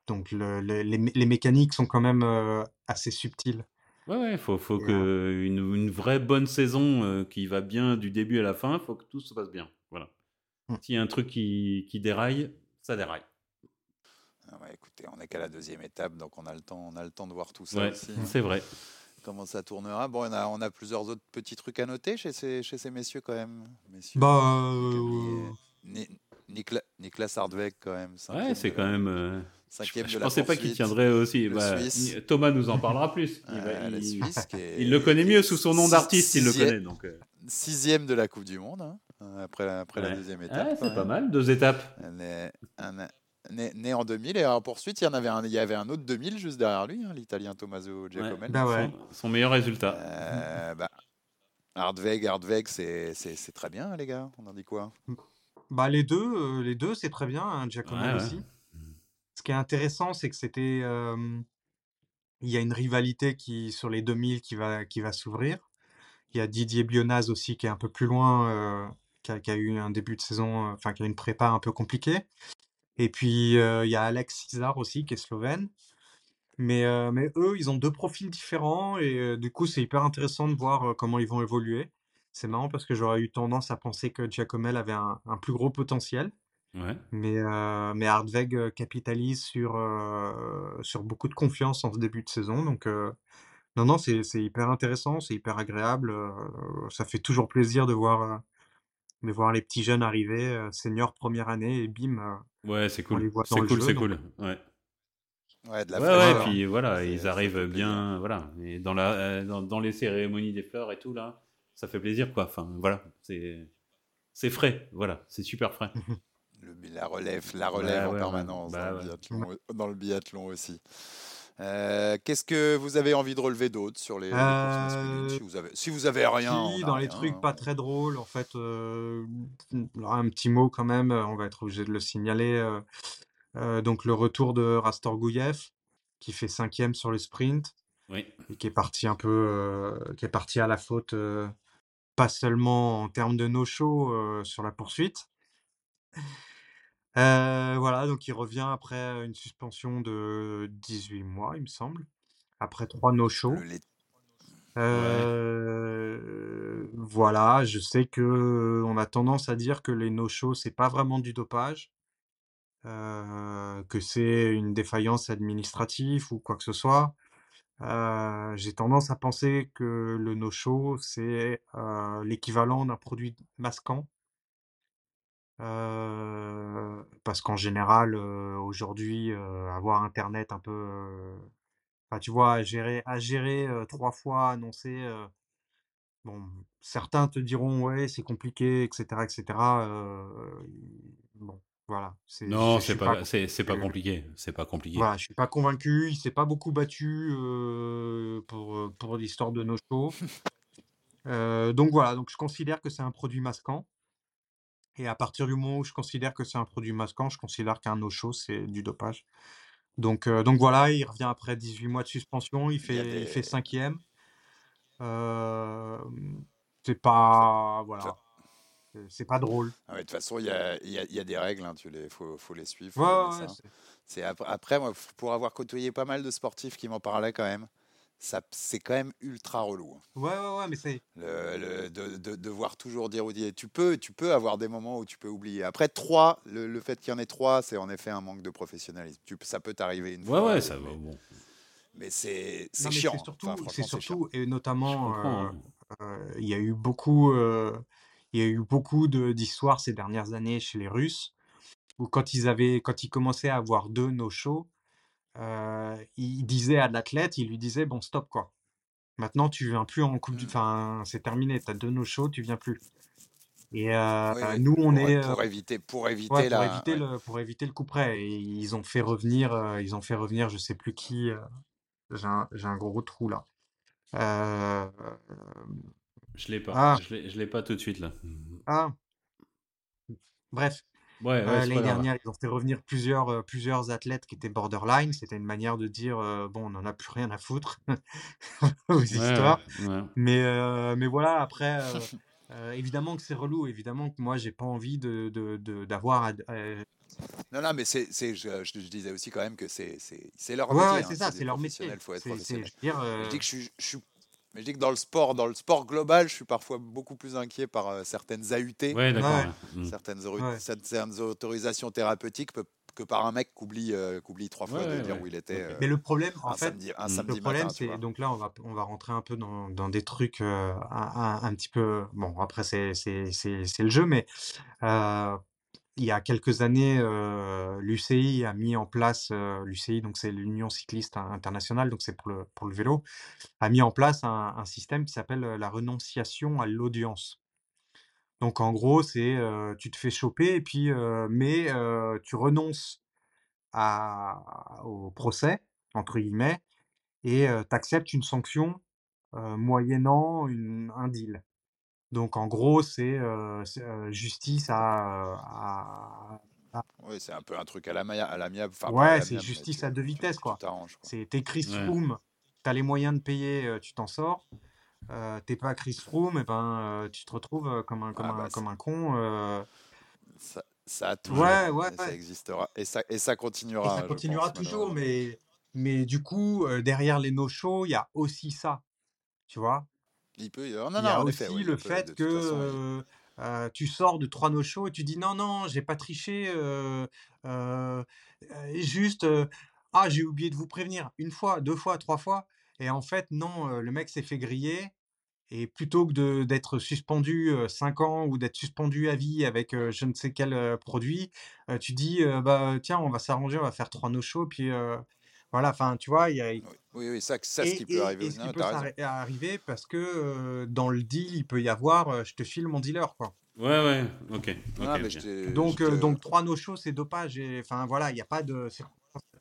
donc le- le- les, mé- les mécaniques sont quand même euh, assez subtiles. Ouais, ouais, faut, faut Et, que une, une vraie bonne saison euh, qui va bien du début à la fin, faut que tout se passe bien. Voilà. Mm. S'il y a un truc qui, qui déraille, ça déraille. Ah ouais, écoutez, on n'est qu'à la deuxième étape, donc on a le temps, on a le temps de voir tout ça Ouais, aussi. hein. c'est vrai. Comment ça tournera Bon, on a, on a plusieurs autres petits trucs à noter chez ces, chez ces messieurs quand même. Messieurs, Bah, euh, Ablier. Ni- Nikla- Niklas Hardweg, quand même. Ouais, c'est quand même. euh, cinquième je la pensais pas qu'il tiendrait aussi. Le bah, Thomas nous en parlera plus. Il, va- Euh, la il- Suisse qui est- [laughs] il le connaît mieux sous son nom d'artiste, il le sixième- connaît. Donc, euh, Sixième de la Coupe du Monde, hein, après, la- après la ouais. deuxième Ouais, étape. quand c'est pas même. mal, deux étapes. Un- né- né en 2000 et en poursuite, il y en avait un, il y avait un autre 2000 juste derrière lui, hein, l'Italien Tommaso Giacomelli. Bah ouais. Son, son meilleur résultat. Euh, bah, Hardweg, Hardweg, c'est très bien, les gars. On en dit quoi? Bah, les deux, euh, les deux, c'est très bien, hein, Giacomelli Ouais, ouais. aussi. Ce qui est intéressant, c'est que c'était, euh, il y a une rivalité qui sur les 2000 qui va qui va s'ouvrir. Il y a Didier Bionaz aussi qui est un peu plus loin, euh, qui a, qui a eu un début de saison, euh, enfin qui a une prépa un peu compliquée. Et puis euh, il y a Alex Cizar aussi qui est slovène. Mais, euh, mais eux, ils ont deux profils différents et euh, du coup, c'est hyper intéressant de voir euh, comment ils vont évoluer. C'est marrant parce que j'aurais eu tendance à penser que Giacomel avait un, un plus gros potentiel. Ouais. Mais, euh, mais Hardweg euh, capitalise sur, euh, sur beaucoup de confiance en ce début de saison. Donc, euh, non, non, c'est, c'est hyper intéressant, c'est hyper agréable. euh, ça fait toujours plaisir de voir, euh, de voir les petits jeunes arriver, euh, senior première année, et bim, euh, Ouais, c'est cool. C'est cool, c'est cool. Ouais. Ouais, de la Ouais, ouais, fraîcheur. puis voilà, C'est- ils arrivent bien, voilà. Et dans, la, euh, dans, dans les cérémonies des fleurs et tout, là, ça fait plaisir, quoi. Enfin, voilà, c'est c'est frais, voilà, c'est super frais. [laughs] Le- la relève, la relève Ouais, en ouais, permanence ouais. dans, Bah le ouais. biathlon, dans le biathlon aussi. Euh, Qu'est-ce que vous avez envie de relever d'autre sur les, Euh, si vous, avez, si vous avez rien, Si, dans les rien, trucs hein. pas très drôles, en fait, euh, un petit mot quand même, euh, on va être obligé de le signaler. euh, euh, donc le retour de Rastor Gouyev, qui fait cinquième sur le sprint Oui. et qui est parti un peu, euh, qui est parti à la faute, euh, pas seulement en termes de no-show euh, sur la poursuite. Euh, voilà, donc il revient après une suspension de 18 mois, il me semble, après trois no-show. Le lait- Euh, voilà, je sais que on a tendance à dire que les no-shows, c'est pas vraiment du dopage, euh, que c'est une défaillance administrative ou quoi que ce soit. Euh, j'ai tendance à penser que le no-show, c'est euh, l'équivalent d'un produit masquant. Parce qu'en général, aujourd'hui, avoir Internet un peu, enfin, tu vois, à gérer, à gérer trois fois, annoncer, bon, certains te diront, ouais, c'est compliqué, etc., etc. euh, bon, voilà, c'est, Non, je c'est suis pas, pas, c'est c'est pas compliqué, c'est pas compliqué. voilà, je suis pas convaincu. Il s'est pas beaucoup battu pour, pour l'histoire de nos shows. [laughs] Euh, donc voilà, donc je considère que c'est un produit masquant. Et à partir du moment où je considère que c'est un produit masquant, je considère qu'un no-show, c'est du dopage. Donc, euh, donc voilà, il revient après 18 mois de suspension, il fait, il fait cinquième. Euh, c'est pas, voilà, c'est pas drôle. Ah ouais, de toute façon, il y a, y a- y a des règles, il hein, les, faut, faut les suivre, faut Ouais, ouais, c'est- C'est après, moi, pour avoir côtoyé pas mal de sportifs qui m'en parlaient quand même, c'est quand même ultra relou. hein. ouais, ouais, ouais, mais c'est, Le, le- de, de- devoir toujours dire ou dire. Tu peux, tu peux avoir des moments où tu peux oublier. Après, trois, le, le fait qu'il y en ait trois, c'est en effet un manque de professionnalisme. Tu, ça peut t'arriver une Ouais, fois, ouais, deux, ça va, mais, bon. mais c'est c'est non, mais chiant. c'est hein. surtout, Enfin, c'est chiant. surtout, et Je notamment, comprends. euh, hein. euh, il y a eu beaucoup, euh, il y a eu beaucoup de- d'histoires ces dernières années chez les Russes, où quand ils avaient, quand ils commençaient à avoir deux no-shows, euh, ils disaient à l'athlète, ils lui disaient, bon, stop, quoi. Maintenant, tu viens plus en coupe du, Mm. enfin, c'est terminé, t'as deux no-shows, tu viens plus. Et euh, Oui, oui, nous, on pour, est, pour éviter, pour éviter ouais, pour la. éviter ouais. le, pour éviter le coup près. Et ils ont fait revenir, euh, ils ont fait revenir, je sais plus qui. euh, j'ai un, j'ai un gros trou là. Euh, Je l'ai pas, ah, je l'ai pas tout de suite là. ah, bref. Ouais, ouais, Euh, l'année dernière, ils ont fait revenir plusieurs, euh, plusieurs athlètes qui étaient borderline. C'était une manière de dire, euh, bon, on n'en a plus rien à foutre [laughs] aux Ouais, histoires. Mais, euh, mais voilà, après, euh, [laughs] euh, évidemment que c'est relou. Évidemment que moi, j'ai pas envie de, de, de- d'avoir. euh, Non, non, mais c'est, c'est, je, je- je disais aussi quand même que c'est, c'est, c'est leur métier. ouais, c'est ça, c'est leur métier. professionnels, faut être C'est, c'est, professionnel. je veux dire, Mais je dis que je suis- mais je dis que dans le sport, dans le sport global, je suis parfois beaucoup plus inquiet par euh, certaines AUT, Ouais, ouais. Mm. certaines, ouais. certaines autorisations thérapeutiques pe- que par un mec qui oublie, euh, oublie trois fois Ouais, de ouais, dire ouais. où il était euh, Mais le problème, en un fait, samedi, un Mm. le problème, c'est, donc là, on va, on va rentrer un peu dans, dans des trucs euh, un, un- un petit peu, bon, après, c'est, c'est, c'est, c'est le jeu, mais euh, il y a quelques années, euh, l'UCI a mis en place, euh, l'UCI, donc c'est l'Union cycliste internationale, donc c'est pour le, vélo, a mis en place un, système qui s'appelle euh, la renonciation à l'audience. Donc en gros, c'est tu te fais choper et puis mais tu renonces au procès entre guillemets et tu acceptes une sanction moyennant un deal. Donc en gros, c'est euh, euh, justice à, à- à- Oui, c'est un peu un truc à l'ami- à l'amiable. Enfin, pas à Ouais, c'est justice à deux vitesses, quoi. C'est t'es Chris Ouais. Froome, t'as les moyens de payer, euh, tu t'en sors. Euh, t'es pas Chris Froome, et ben euh, tu te retrouves euh, comme un comme Ah un bah, comme un con. euh. ça, ça a toujours Ouais, ouais, et ça existera et ça et ça Et continuera, ça je continuera pense, toujours, mais mais du coup euh, derrière les no-shows, il y a aussi ça, tu vois. Il peut, y Il a effet, aussi oui, le peut, fait que façon, euh, euh, tu sors de trois no-shows et tu dis non, non, j'ai pas triché, euh, juste, ah, j'ai oublié de vous prévenir une fois, deux fois, trois fois. Et en fait, non, le mec s'est fait griller. Et plutôt que d'être suspendu euh, 5 ans ou d'être suspendu à vie avec je ne sais quel produit, tu dis, bah tiens, on va s'arranger, on va faire trois no-shows, puis euh, voilà, enfin, tu vois, il y a, oui, oui, oui, ça, ça, ce qui peut et, arriver et aussi. ce qui peut arriver parce que euh, dans le deal, il peut y avoir euh, je te file mon dealer, quoi. Ouais, ouais, ok, mais je je Donc, euh, donc trois no-shows, c'est dopage. Enfin, voilà, il n'y a pas de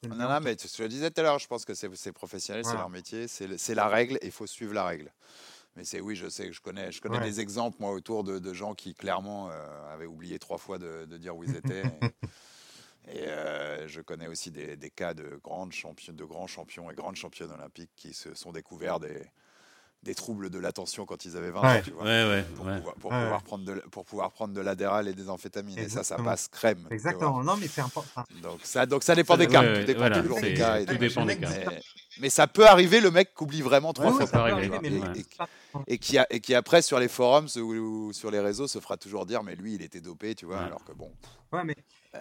Non, non, mais tu- je le disais tout à l'heure, je pense que c'est c'est professionnel, c'est Voilà. leur métier, c'est c'est la règle et il faut suivre la règle. Mais c'est oui, je sais, je connais, je connais Ouais. des exemples moi autour de, de gens qui clairement euh, avaient oublié trois fois de, de dire où ils étaient. Et, et, euh, je connais aussi des, des cas de grandes de grands champions et grandes championnes olympiques qui se sont découverts des, des troubles de l'attention quand ils avaient 20 ans, Ouais. tu vois. Ouais, ouais, Pour, ouais. pouvoir, pour, prendre de, pour pouvoir prendre de l'adéral et des amphétamines. Et ça, ça passe crème. Exactement. Non, mais c'est important. Donc ça, donc ça dépend des cas. tout dépend voilà, toujours des cas. et tout des dépend machins. des cas. Mais, mais ça peut arriver, le mec qu'oublie vraiment trois fois par et- qui, a- et qui après sur les forums ou, ou sur les réseaux se fera toujours dire mais lui il était dopé tu vois alors que bon Ouais, mais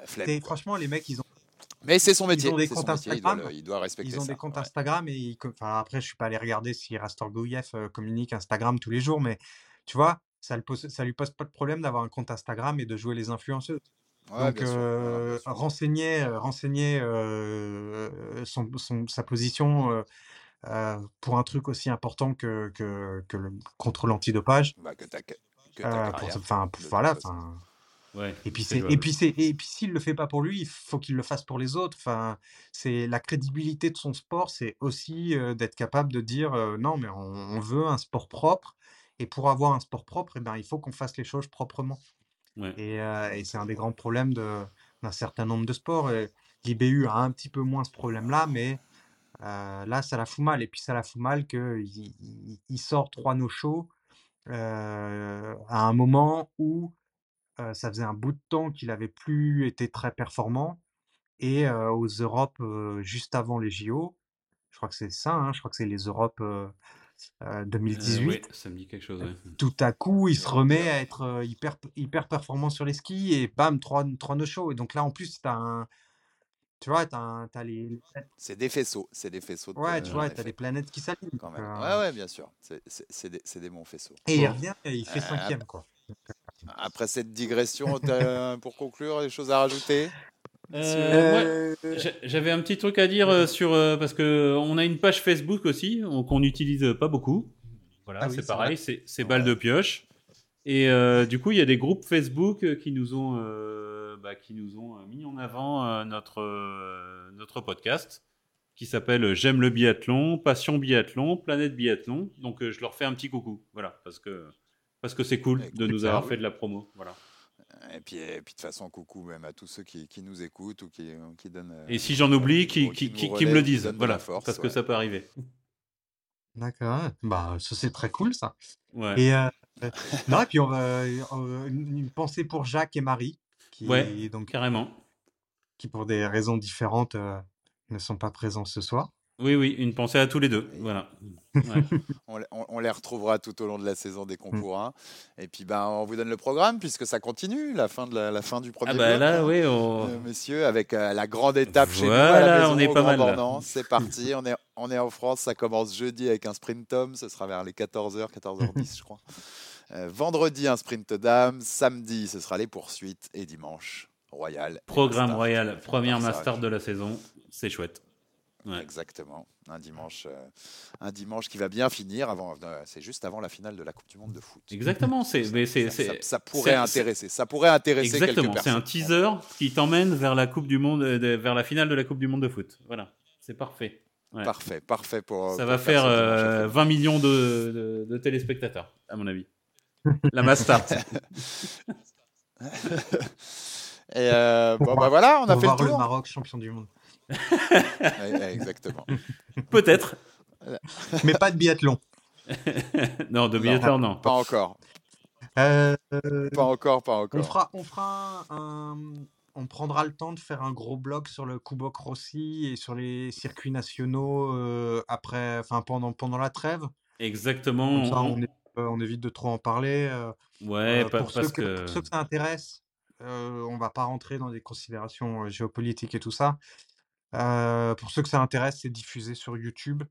flemme, quoi. franchement, les mecs, ils ont, mais c'est son métier ont des comptes métier il doit, Instagram. le- il doit respecter ils ont ça des comptes ouais. Instagram et ils enfin, après, je suis pas allé regarder si Rastorgouyev euh, communique Instagram tous les jours, mais tu vois, ça, le pose, ça lui pose pas de problème d'avoir un compte Instagram et de jouer les influenceuses. Ouais, Donc, sûr. euh, Ouais, renseigner, euh, renseigner euh, son, son- sa position euh, euh, pour un truc aussi important que, que, que le contrôle antidopage. Bah, que ta, que ta Euh, pour, carrière enfin, de toute voilà. Enfin, Ouais, et puis c'est et puis c'est, et puis s'il le fait pas pour lui, il faut qu'il le fasse pour les autres. Enfin, c'est la crédibilité de son sport, c'est aussi euh, d'être capable de dire euh, non, mais on, on veut un sport propre. Et pour avoir un sport propre, eh ben, il faut qu'on fasse les choses proprement. Ouais. Et, euh, et c'est un des grands problèmes de, d'un certain nombre de sports. L'IBU a un petit peu moins ce problème-là, mais là, ça la fout mal. Et puis, ça la fout mal qu'il il, il sort trois no-shows à un moment où euh, ça faisait un bout de temps qu'il avait plus été très performant. Et euh, aux Europes, euh, juste avant les JO, je crois que c'est ça, hein, je crois que c'est les Europes euh, euh, Euh, 2018 ouais, ça me dit quelque chose. Ouais. tout à coup, il se remet à être euh, hyper, hyper performant sur les skis et bam, trois, trois no shows. Et donc là, en plus, t'as un, tu vois, t'as, un- t'as les, c'est des faisceaux c'est des faisceaux de, ouais, tu en vois, effet, t'as les planètes qui s'alignent. quand donc, même euh, ouais ouais bien sûr c'est c'est- c'est des, c'est des bons faisceaux et il Bon. revient et il fait Euh, cinquième, quoi. Après cette digression [laughs] pour conclure des choses à rajouter? Euh, Euh, j'a- j'avais un petit truc à dire euh, sur parce que on a une page Facebook aussi on- qu'on n'utilise pas beaucoup. Voilà, Ah oui, c'est pareil, c'est Ouais. balle de pioche. Et euh, du coup, il y a des groupes Facebook qui nous ont euh, bah, qui nous ont mis en avant euh, notre euh, notre podcast qui s'appelle J'aime le biathlon, Passion biathlon, Planète biathlon. Donc euh, je leur fais un petit coucou, voilà, parce que parce que c'est cool de nous avoir fait de la promo, voilà. et puis, et puis de toute façon coucou même à tous ceux qui, qui nous écoutent ou qui, qui donnent euh, Et si j'en oublie, qui, me le disent, voilà, force, parce que ça peut arriver. D'accord. Bah, ça, c'est très cool, ça. Ouais. Et, euh, euh, non, et puis, on va, une, une pensée pour Jacques et Marie, qui, Ouais, donc, Carrément. qui pour des raisons différentes, euh, ne sont pas présents ce soir. Oui, oui, une pensée à tous les deux. Voilà. Ouais. [laughs] On, les- on- on les retrouvera tout au long de la saison dès qu'on Mm. Et puis, ben, on vous donne le programme puisque ça continue, la fin, de la, la fin du premier Ah bah bloc, là, hein, oui, on... euh, messieurs, avec euh, la grande étape chez nous à Voilà, la maison on est pas mal, là. C'est parti, on est, on est en France, ça commence jeudi avec un sprint homme, ce sera vers les 14h, 14h10 je crois. Euh, vendredi un sprint dame, samedi ce sera les poursuites et dimanche royal. Programme royal, première ça, master de la saison. C'est chouette. Ouais. Exactement. Un dimanche, euh, un dimanche qui va bien finir avant. euh, c'est juste avant la finale de la Coupe du Monde de foot. Exactement. C'est, mais c'est, Ça, ça- c'est- ça pourrait c'est- intéresser. Ça pourrait intéresser Exactement. C'est un teaser qui t'emmène vers la Coupe du Monde, euh, de- vers la finale de la Coupe du Monde de foot. Voilà. C'est parfait. Ouais. Parfait, parfait pour. Ça pour va faire euh, après-midi. 20 millions de, de- de téléspectateurs, à mon avis. La Mastart. [laughs] Et euh, Pour bon, bah voilà, on a Pour fait voir le le tour. Maroc champion du monde. Exactement. [laughs] Peut-être. [laughs] Mais pas de biathlon. [laughs] non, de biathlon, non. Pas encore. Euh, Pas encore, pas on encore. fera, on fera un, on prendra le temps de faire un gros blog sur le Kubok Rossi et sur les circuits nationaux euh, après, enfin pendant pendant la trêve. Exactement. Ça, on, évite, euh, on évite de trop en parler. Ouais, euh, pour, ceux parce que, que. pour ceux que ça intéresse, euh, on va pas rentrer dans des considérations géopolitiques et tout ça. Pour ceux que ça intéresse, c'est diffusé sur YouTube,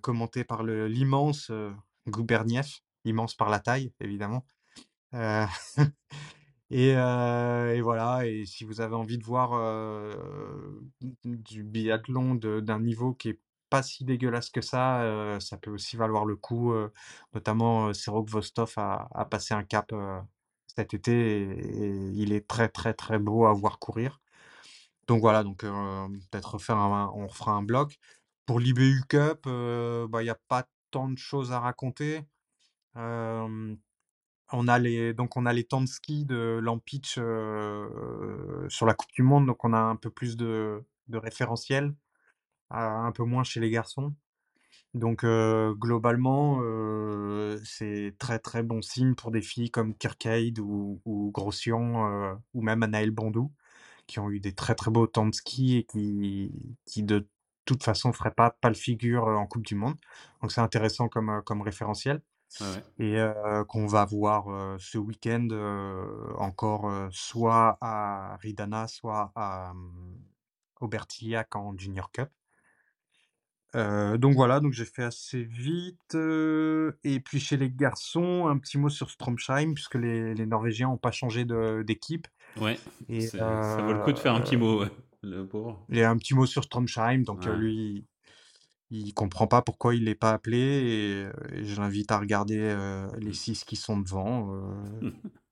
commenté par l'immense euh, Goubernieff, immense par la taille, évidemment. [laughs] Et, voilà, et si vous avez envie de voir du biathlon d'un niveau qui est pas si dégueulasse que ça, ça peut aussi valoir le coup. notamment, euh, Serok Vostov a, passé un cap cet été et il est très très très beau à voir courir. Donc voilà, donc euh, peut-être refaire un- on refera un bloc. Pour l'IBU Cup, euh, bah, il n'y a pas tant de choses à raconter. On a les, donc on a les temps de ski de Lampitch euh, sur la Coupe du Monde, donc on a un peu plus de, référentiel, un peu moins chez les garçons. Donc globalement, c'est très très bon signe pour des filles comme Kirkade ou, ou Grossian ou même Anaël Bandou, qui ont eu des très très beaux temps de ski et qui, qui de toute façon feraient pas pas le figure euh, en Coupe du Monde. Donc c'est intéressant comme, euh, comme référentiel ouais. et euh, qu'on va voir euh, ce week-end euh, encore soit à Ridana, soit à hum, au Bertillac en Junior Cup. Donc voilà, donc j'ai fait assez vite. et puis chez les garçons, un petit mot sur Stromsheim, puisque les, les Norvégiens n'ont pas changé d'équipe. Ouais, Et ça vaut le coup de faire un petit euh, mot, ouais, le pauvre. il y a un petit mot sur Stromsheim, donc euh, Ouais. lui, il comprend pas pourquoi il n'est pas appelé, et, euh, et je l'invite à regarder euh, les Mm. six qui sont devant, euh, [laughs]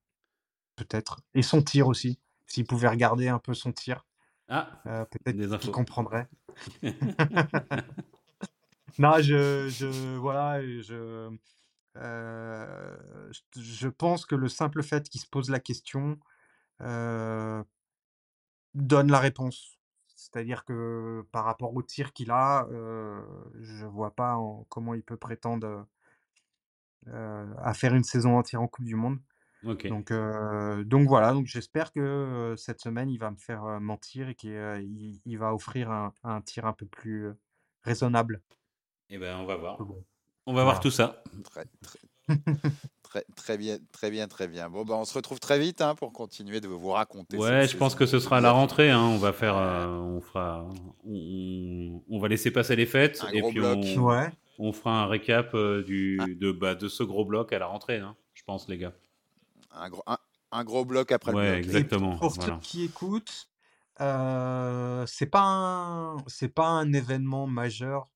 peut-être. Et son tir aussi. S'il pouvait regarder un peu son tir, Ah, euh, peut-être qu'il comprendrait. [laughs] [laughs] Non, je, je, voilà, euh, je, je pense que le simple fait qu'il se pose la question euh, donne la réponse. C'est-à-dire que par rapport au tir qu'il a, euh, je vois pas en- comment il peut prétendre euh, à faire une saison entière en Coupe du Monde. Ok. Donc, euh, donc voilà, donc j'espère que euh, cette semaine il va me faire euh, mentir et qu'il euh, il- il va offrir un, un tir un peu plus euh, raisonnable. Eh ben, on va voir. Bon. On va voir Voilà. tout ça. Très, très, [laughs] très, très bien, très bien, très bien. Bon, bah, on se retrouve très vite hein, pour continuer de vous raconter. Ouais, cette je pense que ce sera à la rentrée. Hein. On va [laughs] faire, euh, on fera, on, on va laisser passer les fêtes Un et puis bloc. on, Ouais. on fera un récap euh, du, Ah. de, bah, de ce gros bloc à la rentrée, hein, je pense, les gars. Un gros, un, un gros bloc après Ouais, le bloc. Et exactement. pour voilà. ceux qui écoutent, euh, c'est pas un, c'est pas un événement majeur.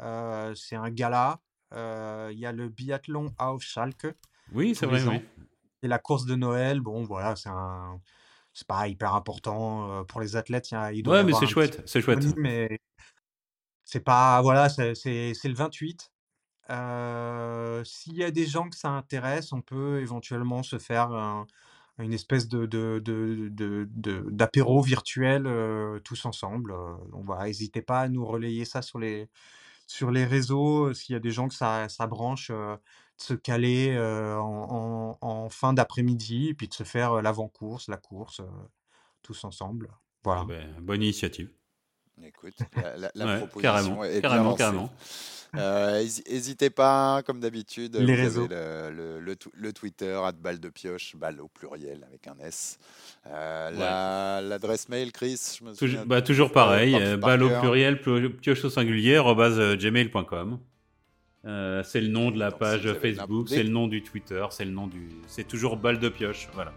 euh, c'est un gala. Euh, Il y a le biathlon auf Schalke Oui, c'est vrai. Oui. Et la course de Noël, bon voilà, c'est un, c'est pas hyper important euh, pour les athlètes. Il, doit Ouais, mais c'est chouette, c'est chouette. mais c'est pas, voilà, c'est le 28. Euh, s'il y a des gens que ça intéresse, on peut éventuellement se faire un- une espèce de, d'apéro virtuel euh, tous ensemble. Donc voilà, n'hésitez pas à nous relayer ça sur les, sur les réseaux. euh, S'il y a des gens que ça, ça branche, euh, de se caler euh, en, en- en fin d'après-midi et puis de se faire l'avant-course, la course, tous ensemble. Eh Voilà. ben, bonne initiative. Écoute, la, la- la Ouais, proposition carrément, est carrément, carrément. Euh, N'hésitez pas, comme d'habitude, avez le, le- le le Twitter, at balle de pioche, balle au pluriel avec un S. Euh, Ouais. la- L'adresse mail, Chris, je me bah, toujours pareil, par- euh, balle au pluriel, pio- pioche au singulier, euh, gmail.com. Euh, c'est le nom de la Donc, si page Facebook, c'est le nom du Twitter, c'est le nom du. C'est toujours balle de pioche, voilà.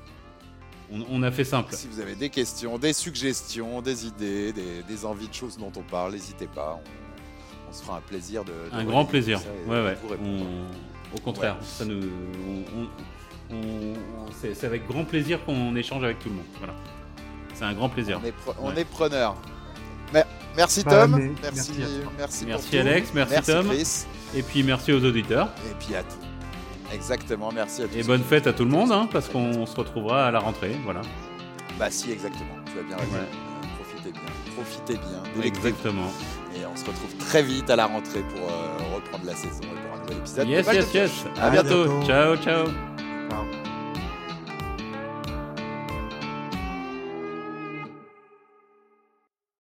On, on a fait simple. Si vous avez des questions, des suggestions, des idées, des, des envies de choses dont on parle, n'hésitez pas. On, on se fera un plaisir de. de Un grand plaisir. Ouais, ouais. On- au contraire, ça nous. on- on- on- c'est avec grand plaisir qu'on échange avec tout le monde. Voilà. C'est un grand plaisir. On est, pre- on Ouais. est preneur. Mais- merci Tom. merci, merci merci. Alex, merci Tom. Chris. Et puis merci aux auditeurs. Et puis à tout. Exactement, merci à tous. Et bonne fête à tout le monde, hein, parce qu'on se retrouvera à la rentrée. Voilà. Bah si, exactement. Tu as bien raison. Profitez bien. Profitez bien. Exactement. Et on se retrouve très vite à la rentrée pour euh, reprendre la saison et pour un nouvel épisode. de Yes, yes, yes. À À bientôt. bientôt. Ciao, ciao.